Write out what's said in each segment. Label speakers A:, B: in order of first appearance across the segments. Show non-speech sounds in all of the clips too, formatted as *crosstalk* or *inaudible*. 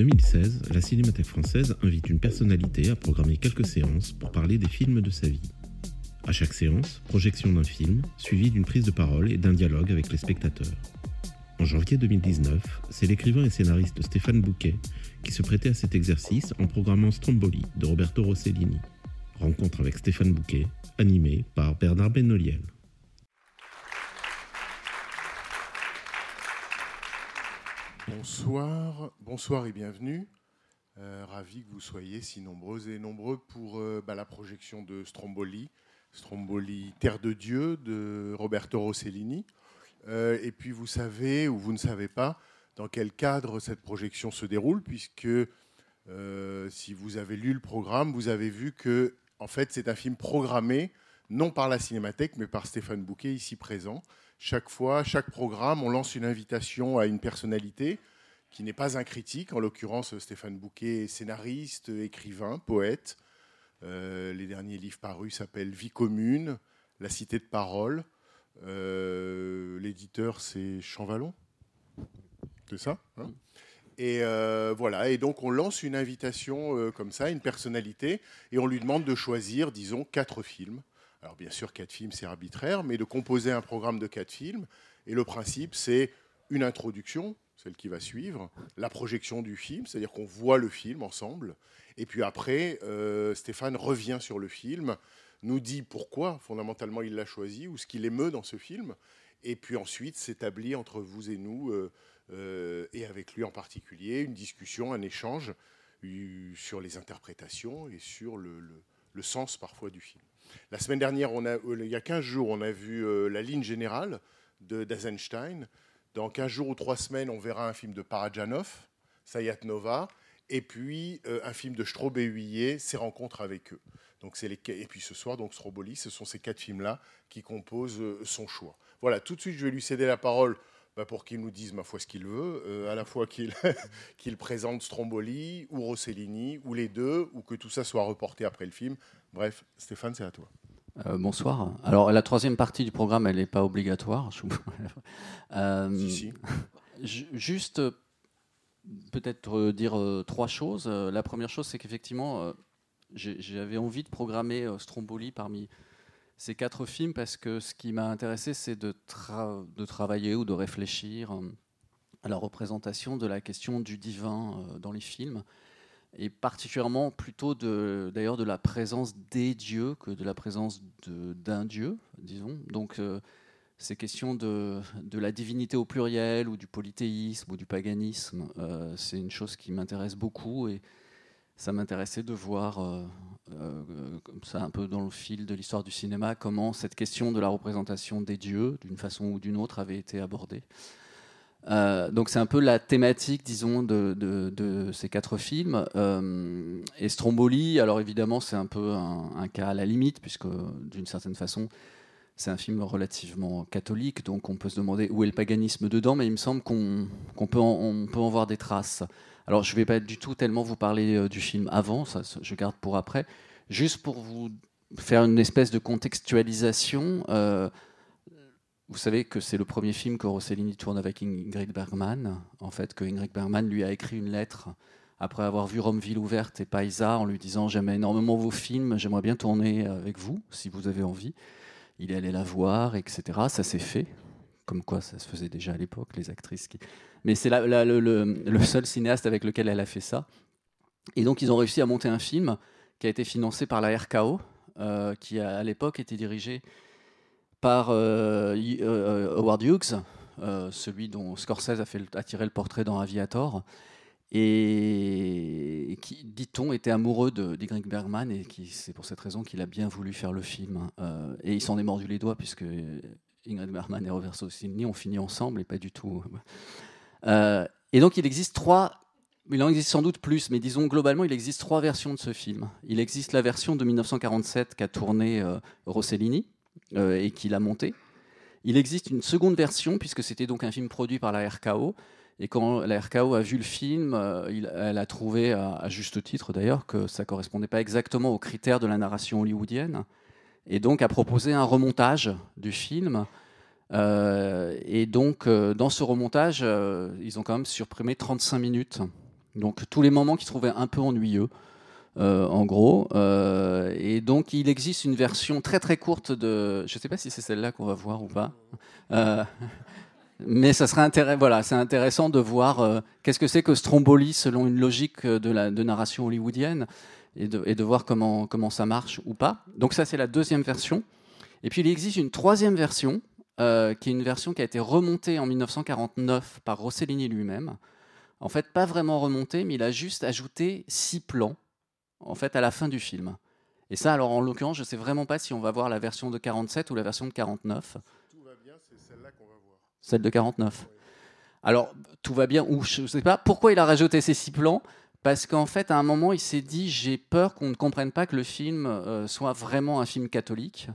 A: 2016, la Cinémathèque française invite une personnalité à programmer quelques séances pour parler des films de sa vie. À chaque séance, projection d'un film, suivie d'une prise de parole et d'un dialogue avec les spectateurs. En janvier 2019, c'est l'écrivain et scénariste Stéphane Bouquet qui se prêtait à cet exercice en programmant Stromboli de Roberto Rossellini. Rencontre avec Stéphane Bouquet, animé par Bernard Benoliel.
B: Bonsoir, bonsoir et bienvenue. Euh, ravi que vous soyez si nombreuses et nombreux pour euh, bah, la projection de Stromboli, Stromboli Terre de Dieu de Roberto Rossellini. Euh, et puis vous savez ou vous ne savez pas dans quel cadre cette projection se déroule, puisque si vous avez lu le programme, vous avez vu que en fait c'est un film programmé non par la Cinémathèque mais par Stéphane Bouquet ici présent. Chaque fois, chaque programme, on lance une invitation à une personnalité qui n'est pas un critique. En l'occurrence, Stéphane Bouquet scénariste, écrivain, poète. Euh, les derniers livres parus s'appellent Vie commune, La cité de parole. Euh, L'éditeur, c'est Champvallon. C'est ça hein? Et euh, voilà. Et donc, on lance une invitation comme ça, une personnalité, et on lui demande de choisir, disons, quatre films. Alors, bien sûr, quatre films, c'est arbitraire, mais de composer un programme de quatre films. Et le principe, c'est une introduction, celle qui va suivre, la projection du film, c'est-à-dire qu'on voit le film ensemble. Et puis après, euh, Stéphane revient sur le film, nous dit pourquoi fondamentalement il l'a choisi ou ce qui l'émeut dans ce film. Et puis ensuite s'établit entre vous et nous, euh, euh, et avec lui en particulier, une discussion, un échange sur les interprétations et sur le sens parfois du film. La semaine dernière, euh, il y a 15 jours, on a vu euh, La ligne générale de d'Eisenstein. Dans 15 jours ou 3 semaines, on verra un film de Parajanov, Sayat Nova, et puis euh, un film de Straub et Ses rencontres avec eux. Donc les et puis ce soir, donc Stroboli, ce sont ces quatre films-là qui composent son choix. Voilà, tout de suite, je vais lui céder la parole bah, pour qu'il nous dise ma foi ce qu'il veut, à la fois qu'il *laughs* qu'il présente Stromboli ou Rossellini ou les deux, ou que tout ça soit reporté après le film. Bref, Stéphane, c'est à toi.
C: Euh, bonsoir. Alors la troisième partie du programme, elle n'est pas obligatoire. *laughs* Euh,
B: Si, si.
C: ju- Juste euh, peut-être dire trois choses. La première chose, c'est qu'effectivement, j'avais envie de programmer Stromboli parmi ces quatre films parce que ce qui m'a intéressé, c'est de, tra- de travailler ou de réfléchir à la représentation de la question du divin dans les films et particulièrement plutôt de d'ailleurs de la présence des dieux que de la présence d'un dieu, disons. Donc euh, ces questions de, la divinité au pluriel ou du polythéisme ou du paganisme, euh, c'est une chose qui m'intéresse beaucoup et ça m'intéressait de voir euh, comme ça un peu dans le fil de l'histoire du cinéma comment cette question de la représentation des dieux d'une façon ou d'une autre avait été abordée. Euh, donc c'est un peu la thématique, disons, de, ces quatre films. Euh, et Stromboli, alors évidemment, c'est un peu un, cas à la limite, puisque d'une certaine façon, c'est un film relativement catholique, donc on peut se demander où est le paganisme dedans, mais il me semble qu'on peut, en- voir des traces. Alors je ne vais pas du tout tellement vous parler euh, du film avant, ça, je garde pour après, juste pour vous faire une espèce de contextualisation. euh, vous savez que c'est le premier film que Rossellini tourne avec Ingrid Bergman. En fait, que Ingrid Bergman lui a écrit une lettre après avoir vu Romeville ouverte et Paisa en lui disant J'aime énormément vos films, j'aimerais bien tourner avec vous, si vous avez envie. Il est allé la voir, etc. Ça s'est fait. Comme quoi, ça se faisait déjà à l'époque, les actrices. Mais c'est le, seul cinéaste avec lequel elle a fait ça. Et donc, ils ont réussi à monter un film qui a été financé par la RKO, euh, qui à l'époque était dirigé par euh, Y- euh, Howard Hughes, euh, celui dont Scorsese a, fait le- a tiré le portrait dans Aviator, et qui, dit-on, était amoureux de- Bergman, et qui, c'est pour cette raison qu'il a bien voulu faire le film. Euh, et il s'en est mordu les doigts, puisque Ingrid Bergman et Robert Rossellini ont fini ensemble, et pas du tout. Euh, et donc il existe trois, il en existe sans doute plus, mais disons globalement il existe trois versions de ce film. Il existe la version de 1947 qu'a tourné euh, Rossellini euh, et qu'il a monté. Il existe une seconde version puisque c'était donc un film produit par la RKO. Et quand la RKO a vu le film, euh, elle a trouvé, à, juste titre d'ailleurs, que ça correspondait pas exactement aux critères de la narration hollywoodienne, et donc a proposé un remontage du film. Euh, et donc, euh, dans ce remontage, euh, ils ont quand même supprimé 35 minutes. Donc, tous les moments qui se trouvaient un peu ennuyeux, euh, en gros. Euh, et donc, il existe une version très très courte de. Je ne sais pas si c'est celle-là qu'on va voir ou pas. Euh, *laughs* mais ça serait intéressant. Voilà, c'est intéressant de voir qu'est-ce que c'est que Stromboli selon une logique de de narration hollywoodienne et de, et de voir comment comment ça marche ou pas. Donc ça, c'est la deuxième version. Et puis il existe une troisième version qui est une version qui a été remontée en 1949 par Rossellini lui-même. En fait, pas vraiment remontée, mais il a juste ajouté six plans en fait à la fin du film. Et ça, alors en l'occurrence, je sais vraiment pas si on va voir la version de 47 ou la version de 49.
B: Tout va bien, c'est celle-là qu'on va voir.
C: Celle de 49. Alors, tout va bien, ou je ne sais pas pourquoi il a rajouté ces six plans? Parce qu'en fait, à un moment, il s'est dit j'ai peur qu'on ne comprenne pas que le film euh, soit vraiment un film catholique.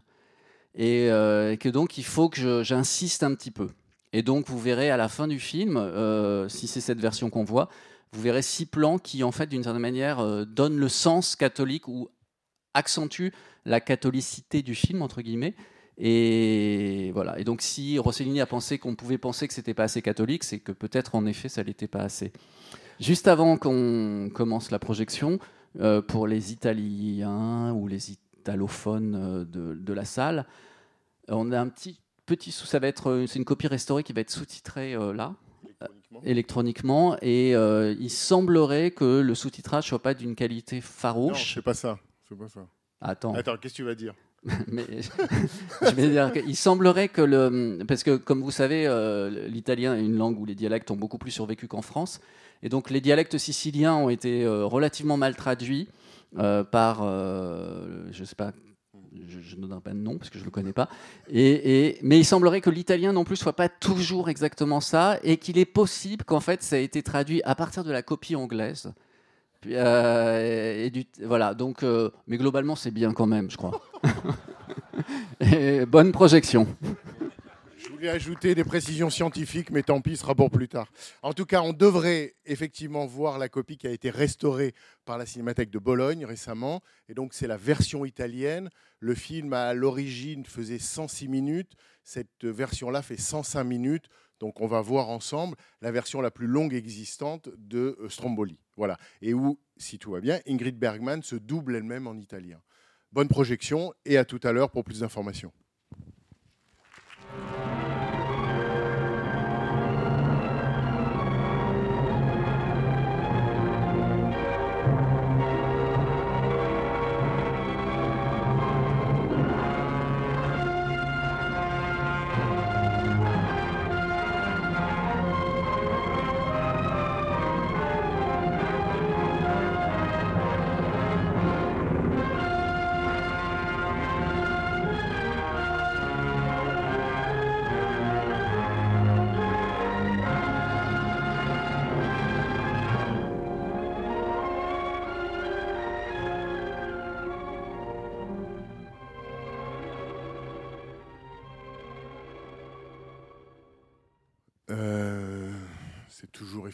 C: Et, euh, et que donc, il faut que j'insiste un petit peu. Et donc, vous verrez à la fin du film, euh, si c'est cette version qu'on voit, vous verrez six plans qui, en fait, d'une certaine manière, euh, donnent le sens catholique ou accentuent la catholicité du film, entre guillemets. Et voilà. Et donc, si Rossellini a pensé qu'on pouvait penser que c'était pas assez catholique, c'est que peut-être en effet ça l'était pas assez. Juste avant qu'on commence la projection, euh, pour les Italiens ou les italophones euh, de, la salle, on a un petit petit sous. Ça va être c'est une copie restaurée qui va être sous-titrée là
B: Électroniquement.
C: électroniquement et euh, il semblerait que le sous-titrage soit pas d'une qualité
B: Non,
C: farouche.
B: c'est pas ça. C'est pas ça.
C: Attends.
B: Attends, qu'est-ce que tu vas dire? *laughs*
C: Mais je vais dire qu'il semblerait que le. Parce que, comme vous savez, euh, l'italien est une langue où les dialectes ont beaucoup plus survécu qu'en France. Et donc, les dialectes siciliens ont été euh, relativement mal traduits euh, par. je sais pas. Je, ne donnerai pas de nom parce que je ne le connais pas. Et, mais il semblerait que l'italien non plus soit pas toujours exactement ça et qu'il est possible qu'en fait ça a été traduit à partir de la copie anglaise. Euh, voilà, donc, euh, mais globalement c'est bien quand même, je crois. *laughs* Bonne projection.
B: Ajouter des précisions scientifiques, mais tant pis, ce sera pour plus tard. En tout cas, on devrait effectivement voir la copie qui a été restaurée par la Cinémathèque de Bologne récemment. Et donc, c'est la version italienne. Le film, à l'origine, faisait 106 minutes. Cette version-là fait 105 minutes. Donc, on va voir ensemble la version la plus longue existante de euh, Stromboli. Voilà. Et où, si tout va bien, Ingrid Bergman se double elle-même en italien. Bonne projection et à tout à l'heure pour plus d'informations.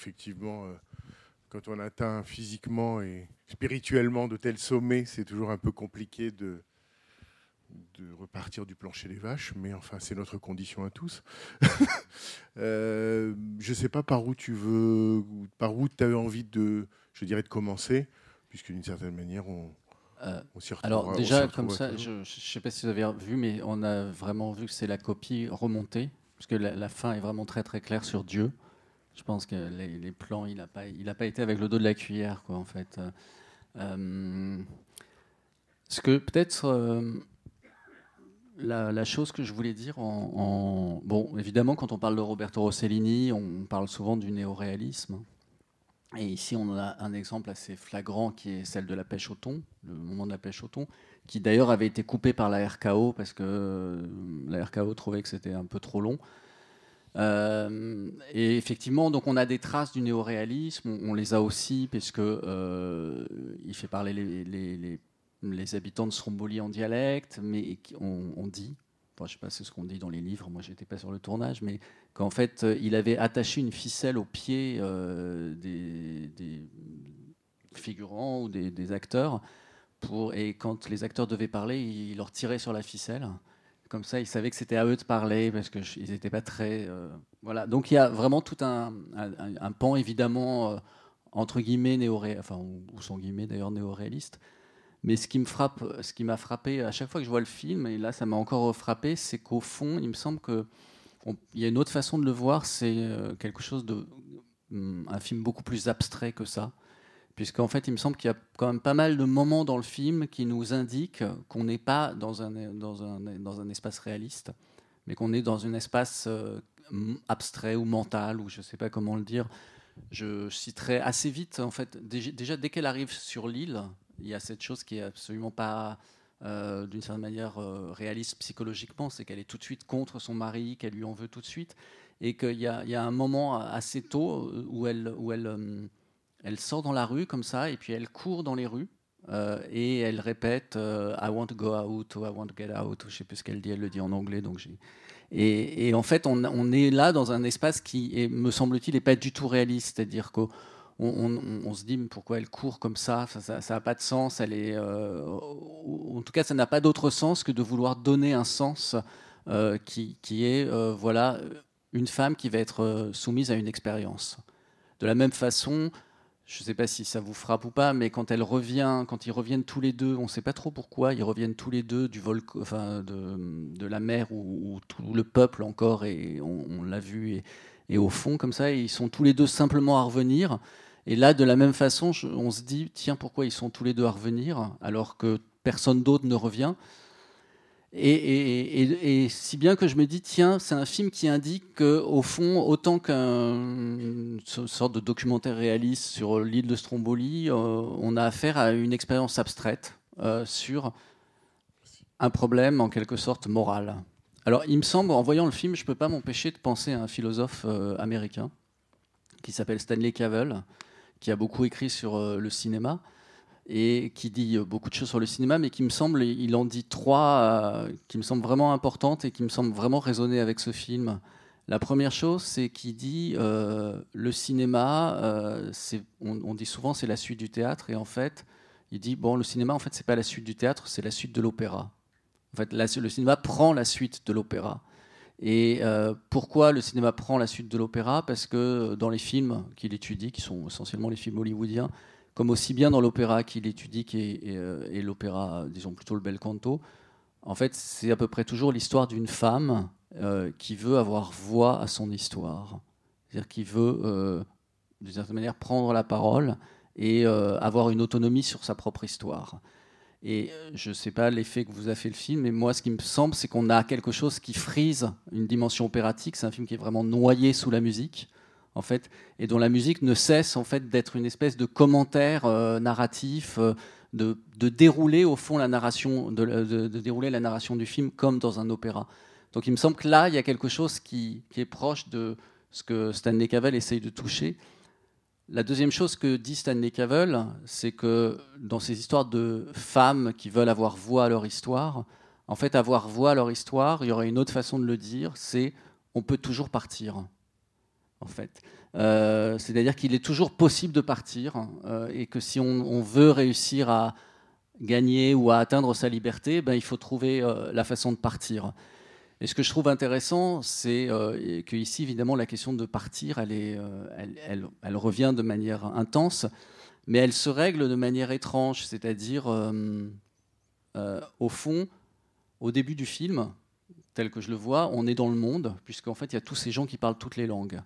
B: Effectivement, euh, quand on atteint physiquement et spirituellement de tels sommets, c'est toujours un peu compliqué de, de repartir du plancher des vaches, mais enfin, c'est notre condition à tous. *laughs* Euh, je ne sais pas par où tu veux, par où tu as envie de, je dirais, de commencer, puisque d'une certaine manière, on,
C: Euh,
B: on s'y retrouve.
C: Alors déjà, comme ça, je ne sais pas si vous avez vu, mais on a vraiment vu que c'est la copie remontée, parce que la, la fin est vraiment très très claire sur Dieu. Je pense que les, plans, il n'a pas, il a pas été avec le dos de la cuillère, quoi, en fait. Euh, ce que peut-être euh, la, chose que je voulais dire en, en- bon, évidemment, quand on parle de Roberto Rossellini, on parle souvent du néoréalisme. Et ici, on a un exemple assez flagrant qui est celle de la pêche au thon, le moment de la pêche au thon, qui d'ailleurs avait été coupé par la RKO parce que euh, la RKO trouvait que c'était un peu trop long. Euh, et effectivement, donc on a des traces du néoréalisme, on, on les a aussi, puisque euh, il fait parler les, habitants de Stromboli en dialecte, mais on, dit, je sais pas c'est ce qu'on dit dans les livres, moi j'étais pas sur le tournage, mais qu'en fait euh, il avait attaché une ficelle au pied des, figurants ou des, acteurs, et quand les acteurs devaient parler, il leur tirait sur la ficelle. Comme ça, ils savaient que c'était à eux de parler parce qu'ils n'étaient pas très. euh, voilà. Donc il y a vraiment tout un, pan, évidemment, euh, entre guillemets, néoré, enfin, ou, ou sans guillemets d'ailleurs, néoréaliste. Mais ce qui me frappe, ce qui m'a frappé à chaque fois que je vois le film, et là ça m'a encore frappé, c'est qu'au fond, il me semble que on- il y a une autre façon de le voir, c'est euh, quelque chose de. hum, un film beaucoup plus abstrait que ça. Puisqu'en fait, il me semble qu'il y a quand même pas mal de moments dans le film qui nous indiquent qu'on n'est pas dans un, dans, un, dans un espace réaliste, mais qu'on est dans un espace euh, abstrait ou mental, ou je ne sais pas comment le dire. Je citerai assez vite, en fait, déjà, dès qu'elle arrive sur l'île, il y a cette chose qui est absolument pas, euh, d'une certaine manière, euh, réaliste psychologiquement, c'est qu'elle est tout de suite contre son mari, qu'elle lui en veut tout de suite, et qu'il y, y a un moment assez tôt où elle, où elle, elle sort dans la rue comme ça, et puis elle court dans les rues. euh, et elle répète euh, I want to go out ou I want to get out, ou je sais plus ce qu'elle dit, elle le dit en anglais. Donc et, en fait, on, est là dans un espace qui, me semble-t-il, n'est pas du tout réaliste. C'est-à-dire qu'on on, on- on se dit pourquoi elle court comme ça Ça n'a pas de sens. Euh, en tout cas, ça n'a pas d'autre sens que de vouloir donner un sens qui, qui est voilà une femme qui va être soumise à une expérience. De la même façon, je ne sais pas si ça vous frappe ou pas, mais quand elle revient, quand ils reviennent tous les deux, on ne sait pas trop pourquoi, ils reviennent tous les deux du volcan, enfin de, la mer où, tout le peuple encore, et on, l'a vu, et, au fond comme ça, ils sont tous les deux simplement à revenir. Et là, de la même façon, on se dit, tiens, pourquoi ils sont tous les deux à revenir alors que personne d'autre ne revient? Et, si bien que je me dis, tiens, c'est un film qui indique qu'au fond, autant qu'une sorte de documentaire réaliste sur l'île de Stromboli, euh, on a affaire à une expérience abstraite euh, sur un problème en quelque sorte moral. Alors, il me semble, en voyant le film, je ne peux pas m'empêcher de penser à un philosophe euh, américain qui s'appelle Stanley Cavell, qui a beaucoup écrit sur le cinéma et qui dit euh, beaucoup de choses sur le cinéma, mais qui me semble, il en dit trois euh, qui me semblent vraiment importantes et qui me semblent vraiment résonner avec ce film. La première chose, c'est qu'il dit euh, le cinéma, on, dit souvent c'est la suite du théâtre, et en fait, il dit bon, le cinéma, en fait, c'est pas la suite du théâtre, c'est la suite de l'opéra. En fait, le cinéma prend la suite de l'opéra. Et pourquoi le cinéma prend la suite de l'opéra? Parce que dans les films qu'il étudie, qui sont essentiellement les films hollywoodiens, comme aussi bien dans l'opéra qu'il étudie, et, euh, et l'opéra, disons plutôt le bel canto, en fait, c'est à peu près toujours l'histoire d'une femme euh, qui veut avoir voix à son histoire. C'est-à-dire qui veut, euh, d'une certaine manière, prendre la parole et avoir une autonomie sur sa propre histoire. Et je ne sais pas l'effet que vous a fait le film, mais moi, ce qui me semble, c'est qu'on a quelque chose qui frise une dimension opératique. C'est un film qui est vraiment noyé sous la musique, en fait, et dont la musique ne cesse en fait d'être une espèce de commentaire euh, narratif, euh, de, dérouler au fond la narration, de, dérouler la narration du film comme dans un opéra. Donc, il me semble que là, il y a quelque chose qui est proche de ce que Stanley Cavell essaye de toucher. La deuxième chose que dit Stanley Cavell, c'est que dans ces histoires de femmes qui veulent avoir voix à leur histoire, en fait, avoir voix à leur histoire, il y aurait une autre façon de le dire, c'est on peut toujours partir. En fait, Euh, c'est-à-dire qu'il est toujours possible de partir euh, et que si on, veut réussir à gagner ou à atteindre sa liberté, ben, il faut trouver euh, la façon de partir. Et ce que je trouve intéressant, c'est euh, que ici, évidemment, la question de partir, elle, revient de manière intense, mais elle se règle de manière étrange, c'est-à-dire, au fond, au début du film, tel que je le vois, on est dans le monde, puisqu'en fait, il y a tous ces gens qui parlent toutes les langues.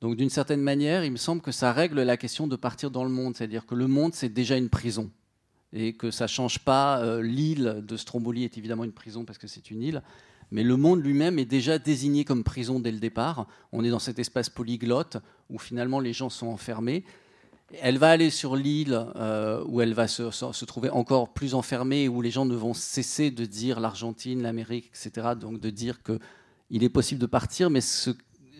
C: Donc, d'une certaine manière, il me semble que ça règle la question de partir dans le monde, c'est-à-dire que le monde, c'est déjà une prison, et que ça ne change pas. euh, L'île de Stromboli est évidemment une prison parce que c'est une île, mais le monde lui-même est déjà désigné comme prison dès le départ. On est dans cet espace polyglotte où finalement les gens sont enfermés. Elle va aller sur l'île euh, où elle va se, trouver encore plus enfermée, où les gens ne vont cesser de dire l'Argentine, l'Amérique, etc. Donc de dire qu'il est possible de partir, mais ce,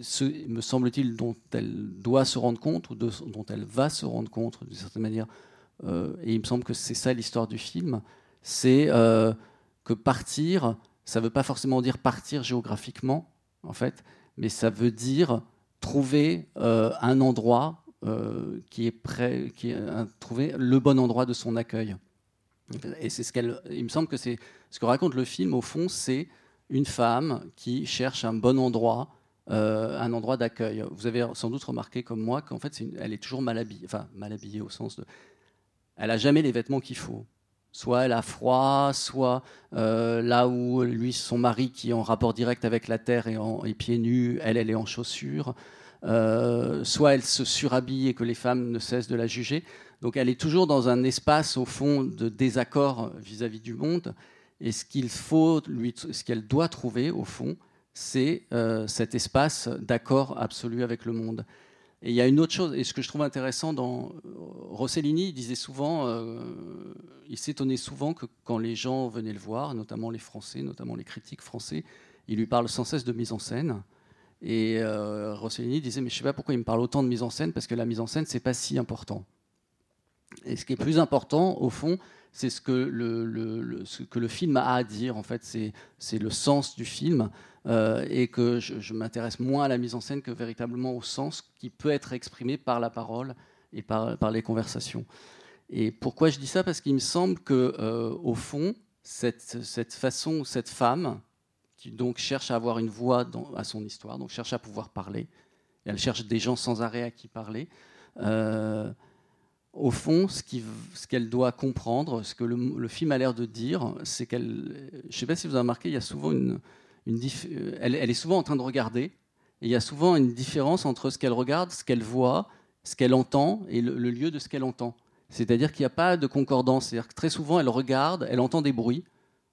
C: ce, me semble-t-il, dont elle doit se rendre compte, ou dont elle va se rendre compte d'une certaine manière, euh, et il me semble que c'est ça l'histoire du film, c'est euh, que partir, ça ne veut pas forcément dire partir géographiquement, en fait, mais ça veut dire trouver euh, un endroit qui est prêt, qui trouver le bon endroit de son accueil. Et c'est ce qu'elle. Il me semble que c'est ce que raconte le film au fond, c'est une femme qui cherche un bon endroit, euh, un endroit d'accueil. Vous avez sans doute remarqué comme moi qu'en fait, elle est toujours mal habillée, enfin mal habillée au sens de, elle a jamais les vêtements qu'il faut. Soit elle a froid, soit euh, là où lui, son mari qui est en rapport direct avec la terre est, en, pieds nus, elle, elle est en chaussures. Euh, soit elle se surhabille et que les femmes ne cessent de la juger. Donc elle est toujours dans un espace au fond de désaccord vis-à-vis du monde. Et ce qu'il faut, ce qu'elle doit trouver au fond, c'est euh, cet espace d'accord absolu avec le monde. Et il y a une autre chose, et ce que je trouve intéressant dans Rossellini, il disait souvent, euh, il s'étonnait souvent que quand les gens venaient le voir, notamment les Français, notamment les critiques français, il lui parle sans cesse de mise en scène. Et euh, Rossellini disait, mais je ne sais pas pourquoi il me parle autant de mise en scène, parce que la mise en scène, c'est pas si important. Et ce qui est plus important, au fond, c'est ce que le, film a à dire. En fait, c'est le sens du film. Euh, et que je, m'intéresse moins à la mise en scène que véritablement au sens qui peut être exprimé par la parole et par, les conversations. Et pourquoi je dis ça? Parce qu'il me semble que, euh, au fond, cette, façon, cette femme, qui donc cherche à avoir une voix à son histoire, donc cherche à pouvoir parler, elle cherche des gens sans arrêt à qui parler. euh, au fond, ce qu'elle doit comprendre, ce que le film a l'air de dire, c'est qu'elle. Je ne sais pas si vous avez remarqué, il y a souvent une. Euh, elle, est souvent en train de regarder, et il y a souvent une différence entre ce qu'elle regarde, ce qu'elle voit, ce qu'elle entend et le, lieu de ce qu'elle entend. C'est-à-dire qu'il n'y a pas de concordance. C'est-à-dire que très souvent, elle regarde, elle entend des bruits.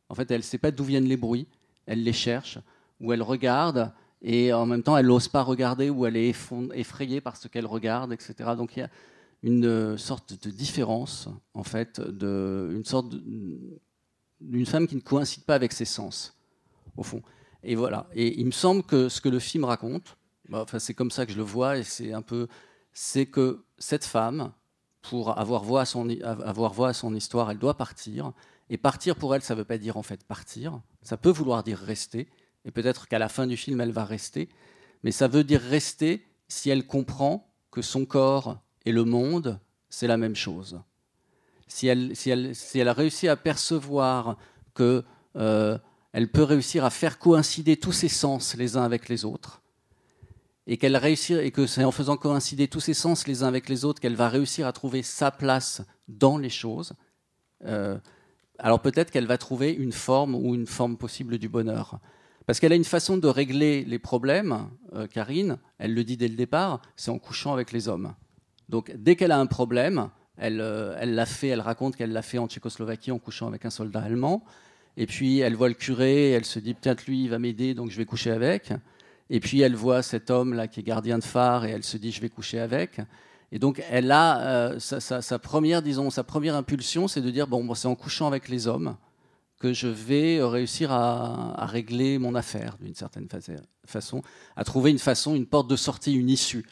C: En fait, elle ne sait pas d'où viennent les bruits. Elle les cherche, ou elle regarde, et en même temps, elle n'ose pas regarder, ou elle est effrayée par ce qu'elle regarde, etc. Donc il y a une euh, sorte de différence, en fait, de, sorte d'une femme qui ne coïncide pas avec ses sens, au fond. Et voilà. Et il me semble que ce que le film raconte, bah, enfin, c'est comme ça que je le vois, et c'est un peu, c'est que cette femme, pour avoir voix à son, histoire, elle doit partir. Et partir pour elle, ça ne veut pas dire en fait partir. Ça peut vouloir dire rester. Et peut-être qu'à la fin du film, elle va rester. Mais ça veut dire rester si elle comprend que son corps et le monde, c'est la même chose. Si elle, si elle, si elle a réussi à percevoir que euh, elle peut réussir à faire coïncider tous ses sens les uns avec les autres, et qu'elle réussir et que c'est en faisant coïncider tous ses sens les uns avec les autres qu'elle va réussir à trouver sa place dans les choses. euh, alors peut-être qu'elle va trouver une forme ou une forme possible du bonheur. Parce qu'elle a une façon de régler les problèmes, euh, Karine, elle le dit dès le départ, c'est en couchant avec les hommes. Donc dès qu'elle a un problème, elle euh, elle l'a fait, elle raconte qu'elle l'a fait en Tchécoslovaquie en couchant avec un soldat allemand. Et puis elle voit le curé, elle se dit peut-être lui il va m'aider donc je vais coucher avec. Et puis elle voit cet homme là qui est gardien de phare et elle se dit je vais coucher avec. Et donc elle a euh, sa, première disons sa première impulsion c'est de dire bon c'est en couchant avec les hommes que je vais réussir à, régler mon affaire d'une certaine fa- façon, à trouver une façon, une porte de sortie, une issue.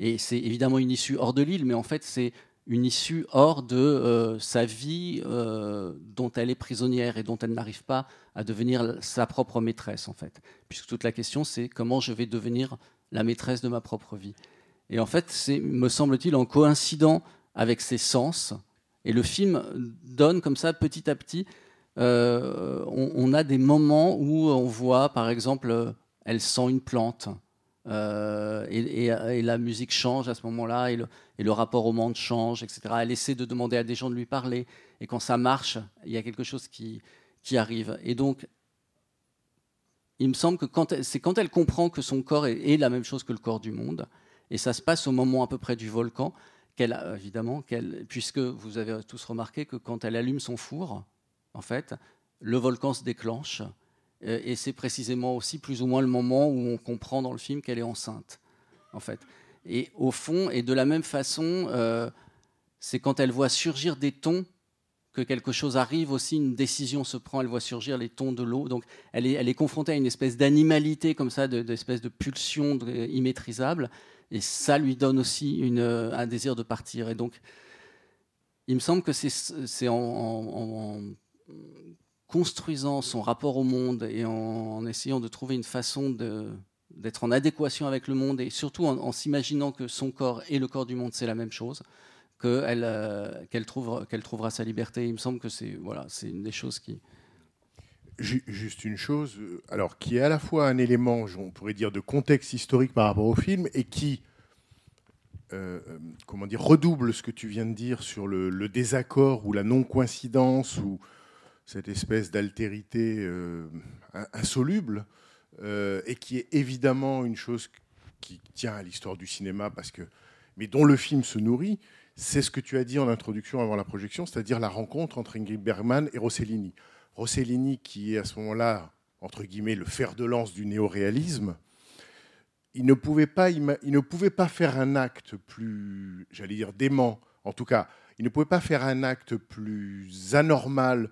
C: Et c'est évidemment une issue hors de l'île, mais en fait c'est une issue hors de euh, sa vie euh, dont elle est prisonnière et dont elle n'arrive pas à devenir sa propre maîtresse en fait. Puisque toute la question c'est comment je vais devenir la maîtresse de ma propre vie. Et en fait, c'est, me semble-t-il, en coïncidant avec ses sens, et le film donne comme ça petit à petit, euh, on, a des moments où on voit, par exemple, elle sent une plante, euh, et, la musique change à ce moment-là, et le, rapport au monde change, etc. Elle essaie de demander à des gens de lui parler, et quand ça marche, il y a quelque chose qui, arrive. Et donc, il me semble que c'est quand elle comprend que son corps est, la même chose que le corps du monde, et ça se passe au moment à peu près du volcan, évidemment, puisque vous avez tous remarqué que quand elle allume son four, en fait, le volcan se déclenche, et c'est précisément aussi plus ou moins le moment où on comprend dans le film qu'elle est enceinte, en fait. Et au fond, et de la même façon, euh, c'est quand elle voit surgir des tons que quelque chose arrive aussi, une décision se prend, elle voit surgir les tons de l'eau. Donc elle est, confrontée à une espèce d'animalité comme ça, d'espèce de, pulsion immaîtrisable. Et ça lui donne aussi une, un désir de partir. Et donc, il me semble que c'est en, construisant son rapport au monde et en, essayant de trouver une façon d'être en adéquation avec le monde et surtout en, s'imaginant que son corps et le corps du monde, c'est la même chose, qu'elle euh, qu'elle trouve, qu'elle trouvera sa liberté. Il me semble que c'est voilà, une des choses qui...
B: Juste une chose, euh, alors qui est à la fois un élément, on pourrait dire, de contexte historique par rapport au film et qui, euh, comment dire, redouble ce que tu viens de dire sur le, désaccord ou la non-coïncidence ou cette espèce d'altérité insoluble et qui est évidemment une chose qui tient à l'histoire du cinéma parce que, mais dont le film se nourrit c'est ce que tu as dit en introduction avant la projection, c'est-à-dire la rencontre entre Ingrid Bergman et Rossellini. Rossellini, qui est à ce moment-là, entre guillemets, le fer de lance du néoréalisme, il ne pouvait pas, il ne pouvait pas faire un acte plus, j'allais dire, dément, en tout cas, il ne pouvait pas faire un acte plus anormal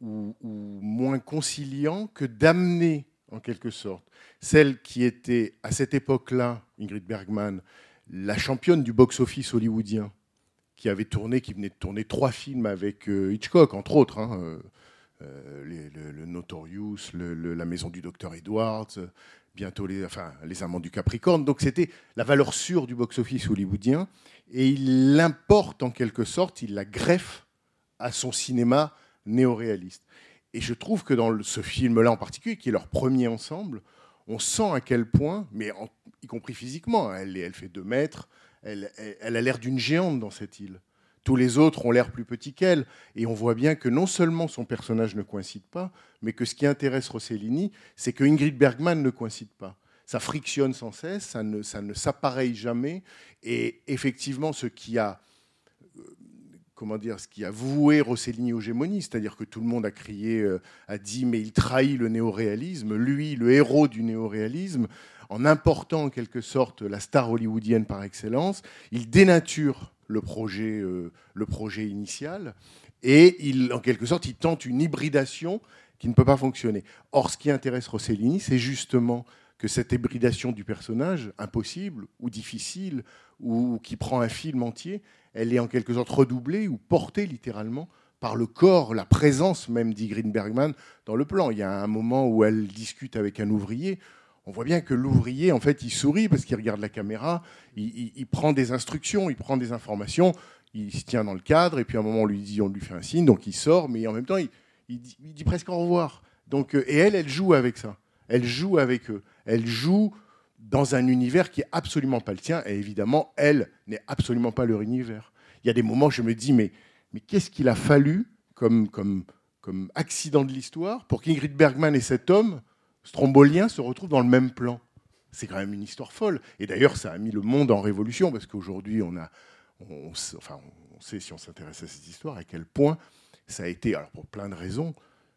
B: ou, moins conciliant que d'amener, en quelque sorte, celle qui était, à cette époque-là, Ingrid Bergman, la championne du box-office hollywoodien, qui avait tourné, qui venait de tourner trois films avec euh, Hitchcock, entre autres. Hein, euh, euh, le, Notorious, La Maison du Docteur Edwards, bientôt les Amants du Capricorne. Donc c'était la valeur sûre du box-office hollywoodien. Et il l'importe en quelque sorte, il la greffe à son cinéma néoréaliste. Et je trouve que dans ce film-là en particulier, qui est leur premier ensemble, on sent à quel point, mais y compris physiquement, elle, elle fait deux mètres, elle, a l'air d'une géante dans cette île. Tous les autres ont l'air plus petits qu'elle. Et on voit bien que non seulement son personnage ne coïncide pas, mais que ce qui intéresse Rossellini, c'est que Ingrid Bergman ne coïncide pas. Ça frictionne sans cesse, ça ne, ça ne s'appareille jamais. Et effectivement, ce qui a comment dire, ce qui a voué Rossellini aux gémonies, c'est-à-dire que tout le monde a crié, euh, a dit, mais il trahit le néoréalisme, lui, le héros du néoréalisme, en important en quelque sorte la star hollywoodienne par excellence, il dénature le projet, euh, le projet initial et il, en quelque sorte, il tente une hybridation qui ne peut pas fonctionner. Or, ce qui intéresse Rossellini, c'est justement que cette hybridation du personnage, impossible ou difficile, ou qui prend un film entier, elle est en quelque sorte redoublée ou portée littéralement par le corps, la présence même d'Igrin Bergman dans le plan. Il y a un moment où elle discute avec un ouvrier on voit bien que l'ouvrier, en fait, il sourit parce qu'il regarde la caméra, il, prend des instructions, il prend des informations, il se tient dans le cadre, et puis à un moment, on lui dit, on lui fait un signe, donc il sort, mais en même temps, il, dit, presque au revoir. Donc, euh, et elle, elle joue avec ça. Elle joue avec eux. Elle joue dans un univers qui est absolument pas le tien, et évidemment, elle n'est absolument pas leur univers. Il y a des moments où je me dis, mais, mais qu'est-ce qu'il a fallu comme, comme, comme accident de l'histoire pour qu'Ingrid Bergman et cet homme Strombolien se retrouve dans le même plan? C'est quand même une histoire folle. Et d'ailleurs, ça a mis le monde en révolution, parce qu'aujourd'hui, on, enfin, on sait, si on s'intéresse à cette histoire, à quel point ça a été, alors pour plein de raisons,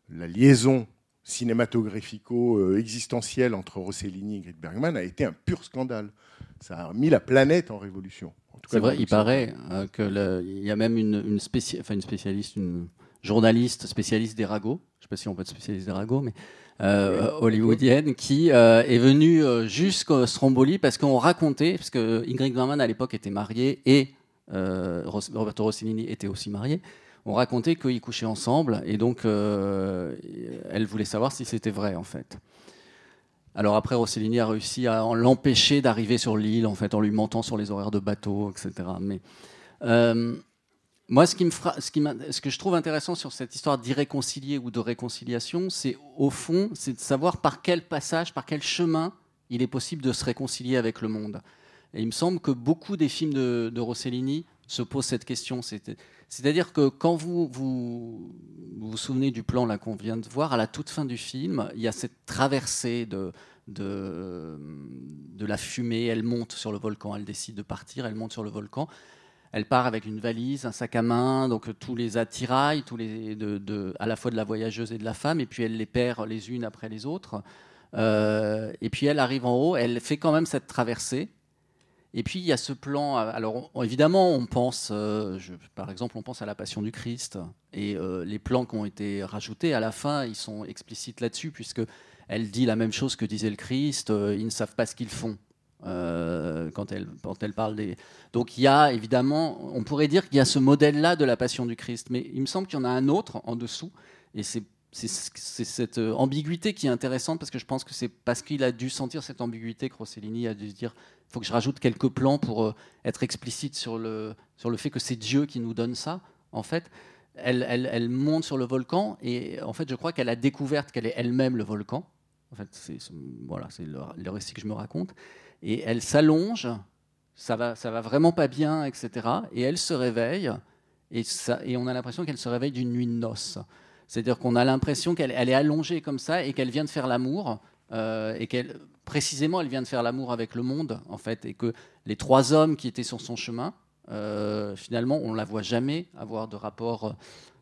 B: la liaison cinématographico-existentielle entre Rossellini et Ingrid Bergman a été un pur scandale. Ça a mis la planète en révolution.
C: C'est vrai, il paraît euh, qu'il y a même une, une, enfin, une spécialiste, une journaliste spécialiste des ragots, je ne sais pas si on peut être spécialiste des ragots, mais euh, hollywoodienne qui euh, est venue euh, jusqu'au Stromboli parce qu'on racontait, parce que Ingrid Bergman à l'époque était mariée et Roberto Rossellini était aussi marié, on racontait qu'ils couchaient ensemble et donc elle voulait savoir si c'était vrai en fait. Alors après, Rossellini a réussi à l'empêcher d'arriver sur l'île, en fait, en lui mentant sur les horaires de bateau, etc. Mais moi, ce, qui me ce, qui ce que je trouve intéressant sur cette histoire d'irréconcilier ou de réconciliation, c'est au fond, c'est de savoir par quel passage, par quel chemin il est possible de se réconcilier avec le monde. Et il me semble que beaucoup des films de, Rossellini se posent cette question. C'est-à-dire que quand vous vous, vous, souvenez du plan qu'on vient de voir, à la toute fin du film, il y a cette traversée de, de, de la fumée. Elle monte sur le volcan, elle décide de partir, elle monte sur le volcan. Elle part avec une valise, un sac à main, donc euh, tous les attirails, tous les, de, à la fois de la voyageuse et de la femme, et puis elle les perd les unes après les autres. Euh, et puis elle arrive en haut, elle fait quand même cette traversée. Et puis il y a ce plan. Alors on- évidemment, on pense, euh, par exemple, on pense à la Passion du Christ et euh, les plans qui ont été rajoutés à la fin, ils sont explicites là-dessus puisque elle dit la même chose que disait le Christ. euh, ils ne savent pas ce qu'ils font. euh, quand, elle, quand elle parle des. Donc il y a évidemment, on pourrait dire qu'il y a ce modèle-là de la Passion du Christ, mais il me semble qu'il y en a un autre en dessous, et c'est c'est cette euh, ambiguïté qui est intéressante parce que je pense que c'est parce qu'il a dû sentir cette ambiguïté que Rossellini a dû se dire faut que je rajoute quelques plans pour euh, être explicite sur le, sur le fait que c'est Dieu qui nous donne ça. En fait, elle, elle, monte sur le volcan et en fait, je crois qu'elle a découvert qu'elle est elle-même le volcan. En fait, c'est voilà, le, récit que je me raconte. Et elle s'allonge, ça va, ça va vraiment pas bien, etc. Et elle se réveille et, ça, et on a l'impression qu'elle se réveille d'une nuit de noces. C'est-à-dire qu'on a l'impression qu'elle elle est allongée comme ça et qu'elle vient de faire l'amour. Euh, et qu'elle, précisément, elle vient de faire l'amour avec le monde, en fait, et que les trois hommes qui étaient sur son chemin, euh, finalement, on la voit jamais avoir de rapport euh,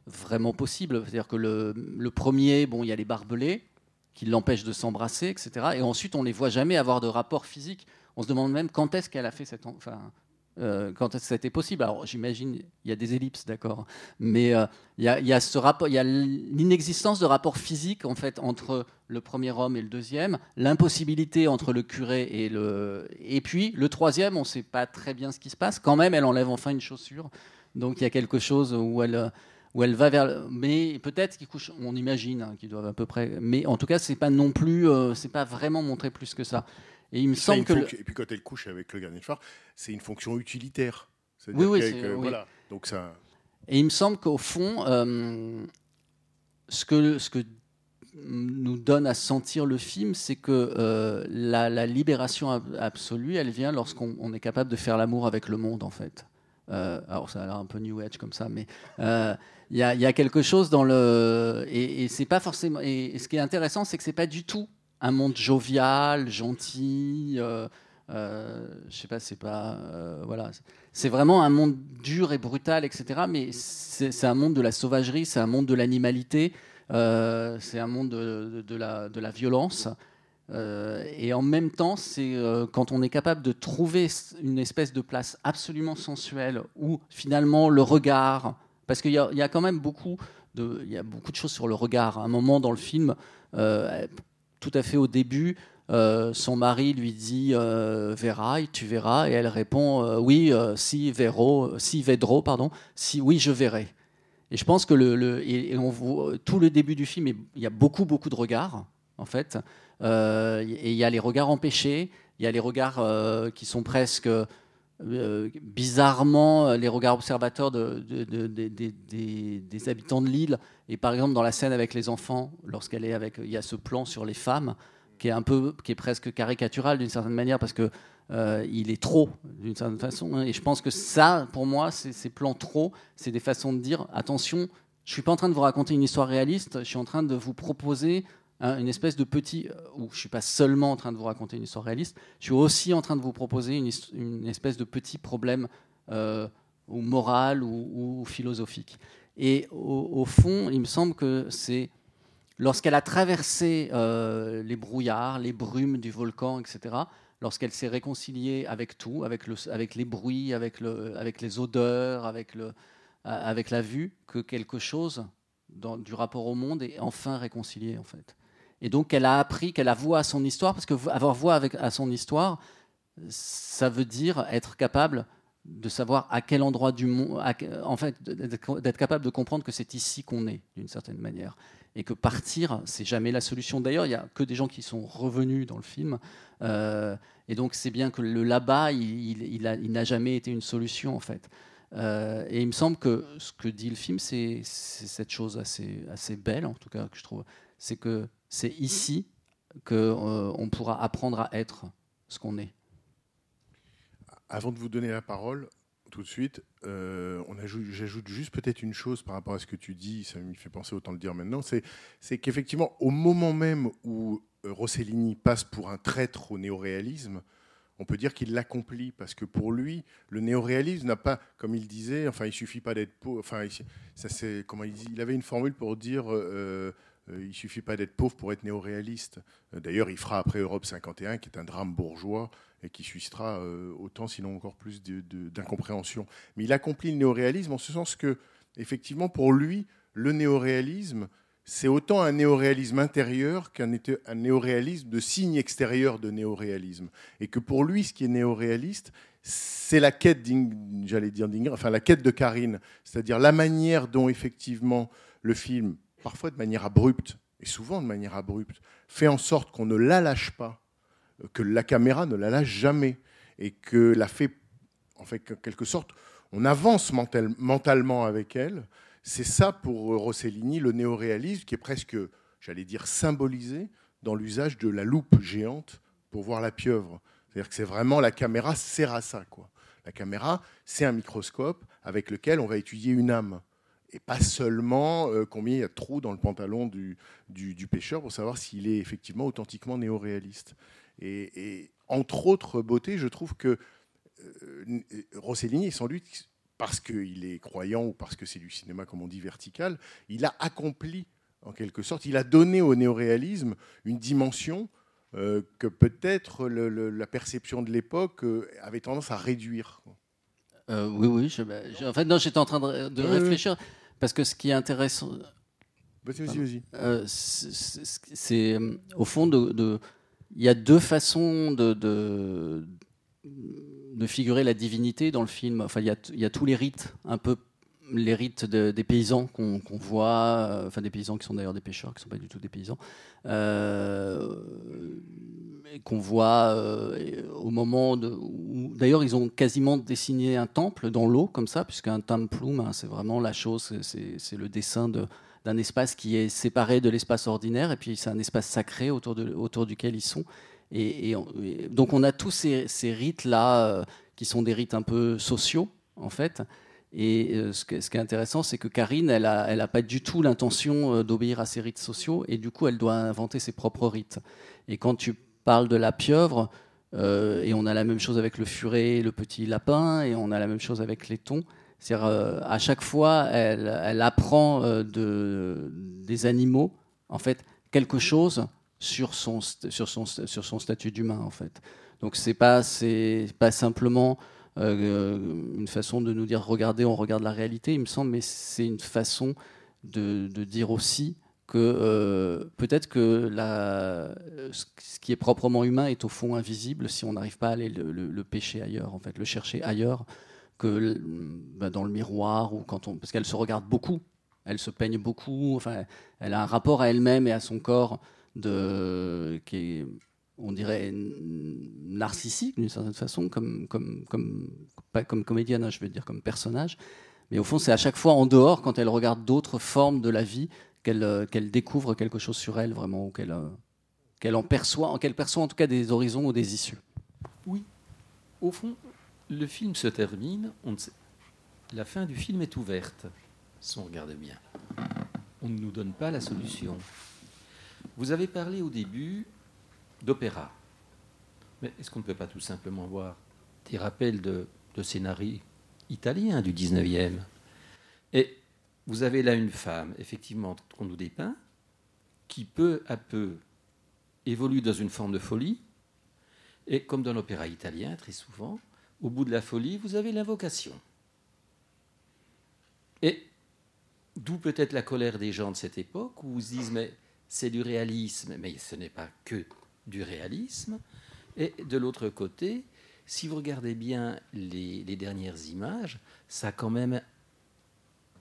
C: vraiment possible. C'est-à-dire que le, premier, bon, il y a les barbelés qui l'empêchent de s'embrasser, etc. Et ensuite, on les voit jamais avoir de rapport physique. On se demande même quand est-ce qu'elle a fait cette, en- enfin, euh, quand ça a été possible. Alors, j'imagine, il y a des ellipses, d'accord, mais euh, il y, a, il y a ce rapport, il y a l'inexistence de rapport physique en fait entre le premier homme et le deuxième, l'impossibilité entre le curé et le, et puis le troisième, on ne sait pas très bien ce qui se passe. Quand même, elle enlève enfin une chaussure, donc il y a quelque chose où elle où elle va vers, mais peut-être qu'ils couchent, on imagine hein, qu'ils doivent à peu près, mais en tout cas, c'est pas non plus, euh, c'est pas vraiment montré plus que ça. Et il me semble que le-
B: Et puis quand elle couche avec le gardien de phare, c'est une fonction utilitaire.
C: Oui, oui,
B: euh,
C: oui.
B: voilà. Donc ça.
C: Et il me semble qu'au fond, euh, ce, que, ce que nous donne à sentir le film, c'est que euh, la, la libération ab- absolue, elle vient lorsqu'on on est capable de faire l'amour avec le monde, en fait. Euh, alors ça a l'air un peu new age comme ça, mais euh, il y, a, il y a quelque chose dans le et, et c'est pas forcément. Et, et ce qui est intéressant, c'est que c'est pas du tout un monde jovial, gentil. Euh, euh, je sais pas, c'est pas euh, voilà. C'est vraiment un monde dur et brutal, etc. Mais c'est un monde de la sauvagerie, c'est un monde de l'animalité, c'est un monde de, la, violence. Et en même temps, c'est quand on est capable de trouver une espèce de place absolument sensuelle où finalement le regard, parce qu'il y, y a quand même beaucoup de, il y a beaucoup de choses sur le regard. À un moment dans le film, tout à fait au début, euh, son mari lui dit euh, tu verras, et elle répond euh, oui, euh, si verro, si vedro, pardon, si oui, je verrai. Et je pense que tout le début du film, il y a beaucoup beaucoup de regards en fait, et il y a les regards empêchés, il y a les regards qui sont presque euh, bizarrement euh, les regards observateurs de- de- de- de- des- habitants de l'île. Et par exemple, dans la scène avec les enfants, lorsqu'elle est avec, il y a ce plan sur les femmes qui est un peu, qui est presque caricatural d'une certaine manière parce que euh, il est trop d'une certaine façon. hein. Et je pense que ça, pour moi, ces plans trop, c'est des façons de dire attention, je suis pas en train de vous raconter une histoire réaliste, je suis en train de vous proposer hein, une espèce de petit, euh, où je suis pas seulement en train de vous raconter une histoire réaliste, je suis aussi en train de vous proposer une, une espèce de petit problème euh, ou moral ou, philosophique. Et au, au fond, il me semble que c'est lorsqu'elle a traversé euh, les brouillards, les brumes du volcan, etc., lorsqu'elle s'est réconciliée avec tout, avec, le, avec les bruits, avec, le, avec les odeurs, avec, le, avec la vue, que quelque chose dans, du rapport au monde est enfin réconcilié, en fait. Et donc, elle a appris qu'elle a voix à son histoire, parce que avoir voix avec, à son histoire, ça veut dire être capable de savoir à quel endroit du monde, en fait, d'être capable de comprendre que c'est ici qu'on est, d'une certaine manière, et que partir, c'est jamais la solution. D'ailleurs, il y a que des gens qui sont revenus dans le film, euh, et donc c'est bien que le là-bas, il, il, n'a jamais été une solution, en fait. Euh, et il me semble que ce que dit le film, c'est cette chose assez, assez belle, en tout cas, que je trouve, c'est que c'est ici qu'on on pourra apprendre à être ce qu'on est.
B: Avant de vous donner la parole, tout de suite, euh, j'ajoute juste peut-être une chose par rapport à ce que tu dis, ça me fait penser autant le dire maintenant, c'est, qu'effectivement, au moment même où euh, Rossellini passe pour un traître au néoréalisme, on peut dire qu'il l'accomplit parce que pour lui, le néoréalisme n'a pas, comme il disait, enfin, il suffit pas d'être pauvre. Enfin, il- ça c'est comment il dit. Il avait une formule pour dire euh, Euh, il suffit pas d'être pauvre pour être néoréaliste. Euh, D'ailleurs, il fera après Europe 51, qui est un drame bourgeois et qui suscitera euh, autant, sinon encore plus, d'incompréhension. Mais il accomplit le néoréalisme en ce sens que, effectivement, pour lui, le néoréalisme, c'est autant un néoréalisme intérieur qu'un néoréalisme de signe extérieur de néoréalisme. Et que pour lui, ce qui est néoréaliste, c'est la quête, j'allais dire enfin la quête de Karine, c'est-à-dire la manière dont effectivement le film, parfois de manière abrupte, et souvent de manière abrupte, fait en sorte qu'on ne la lâche pas, que la caméra ne la lâche jamais, et que la fait, en fait, quelque sorte, on avance mental- mentalement avec elle. C'est ça pour Rossellini, le néoréalisme, qui est presque, j'allais dire, symbolisé dans l'usage de la loupe géante pour voir la pieuvre. C'est-à-dire que c'est vraiment la caméra sert à ça. Quoi. La caméra, c'est un microscope avec lequel on va étudier une âme. Et pas seulement euh, combien il y a de trous dans le pantalon du, du, du pêcheur pour savoir s'il est effectivement authentiquement néoréaliste. Et, et entre autres beautés, je trouve que euh, Rossellini est sans doute, parce qu'il est croyant ou parce que c'est du cinéma, comme on dit, vertical, il a accompli, en quelque sorte, il a donné au néoréalisme une dimension euh, que peut-être la perception de l'époque euh, avait tendance à réduire.
C: Euh, oui, oui. je- bah, je- en fait, non, j'étais en train de, de
B: Oui, oui.
C: Parce que ce qui est intéressant,
B: Vas-y, vas-y, vas-y.
C: euh, c'est- euh, au fond de, de- il y a deux façons de, de de figurer la divinité dans le film. Enfin, il y a, il y a tous les rites, un peu les rites de- des paysans qu'on voit, euh, enfin des paysans qui sont d'ailleurs des pêcheurs, qui ne sont pas du tout des paysans, euh, qu'on voit euh, au moment où, d'ailleurs ils ont quasiment dessiné un temple dans l'eau comme ça, puisqu'un templum, hein, c'est vraiment la chose, c'est- le dessin de d'un espace qui est séparé de l'espace ordinaire, et puis c'est un espace sacré autour, duquel ils sont. Et, et on- et donc on a tous ces, rites-là, qui sont des rites un peu sociaux, en fait. Et euh, ce, qui est intéressant, c'est que Karine, elle n'a a pas du tout l'intention euh, d'obéir à ces rites sociaux, et du coup, elle doit inventer ses propres rites. Et quand tu parles de la pieuvre, euh, et on a la même chose avec le furet, le petit lapin, et on a la même chose avec les thons, c'est-à-dire, à chaque fois, elle, apprend de, des animaux, en fait, quelque chose sur son, sur son, sur son statut d'humain, en fait. Donc, c'est pas, pas simplement une façon de nous dire regardez, on regarde la réalité, il me semble, mais c'est une façon de, dire aussi que euh, peut-être que la, ce qui est proprement humain est au fond invisible si on n'arrive pas à aller le, pêcher ailleurs, en fait, le chercher ailleurs que bah, dans le miroir ou quand on parce qu'elle se regarde beaucoup, elle se peigne beaucoup, enfin, elle a un rapport à elle-même et à son corps de qui est on dirait narcissique d'une certaine façon, comme, comme, pas comme comédienne, hein, je veux dire comme personnage. Mais au fond, c'est à chaque fois en dehors, quand elle regarde d'autres formes de la vie, qu'elle euh, découvre quelque chose sur elle, vraiment, ou qu'elle euh, en perçoit, qu'elle perçoit en tout cas des horizons ou des issues.
D: Oui. Au fond, le film se termine. La fin du film est ouverte, si on regarde bien. On ne nous donne pas la solution. Vous avez parlé au début d'opéra. Mais est-ce qu'on ne peut pas tout simplement voir des rappels de, scénarios italiens du 19e Et vous avez là une femme, effectivement, qu'on nous dépeint, qui peu à peu évolue dans une forme de folie, et comme dans l'opéra italien, très souvent, au bout de la folie, vous avez l'invocation. Et d'où peut-être la colère des gens de cette époque, où ils se disent, mais c'est du réalisme, mais ce n'est pas que du réalisme. Et de l'autre côté, si vous regardez bien les, dernières images, ça a quand même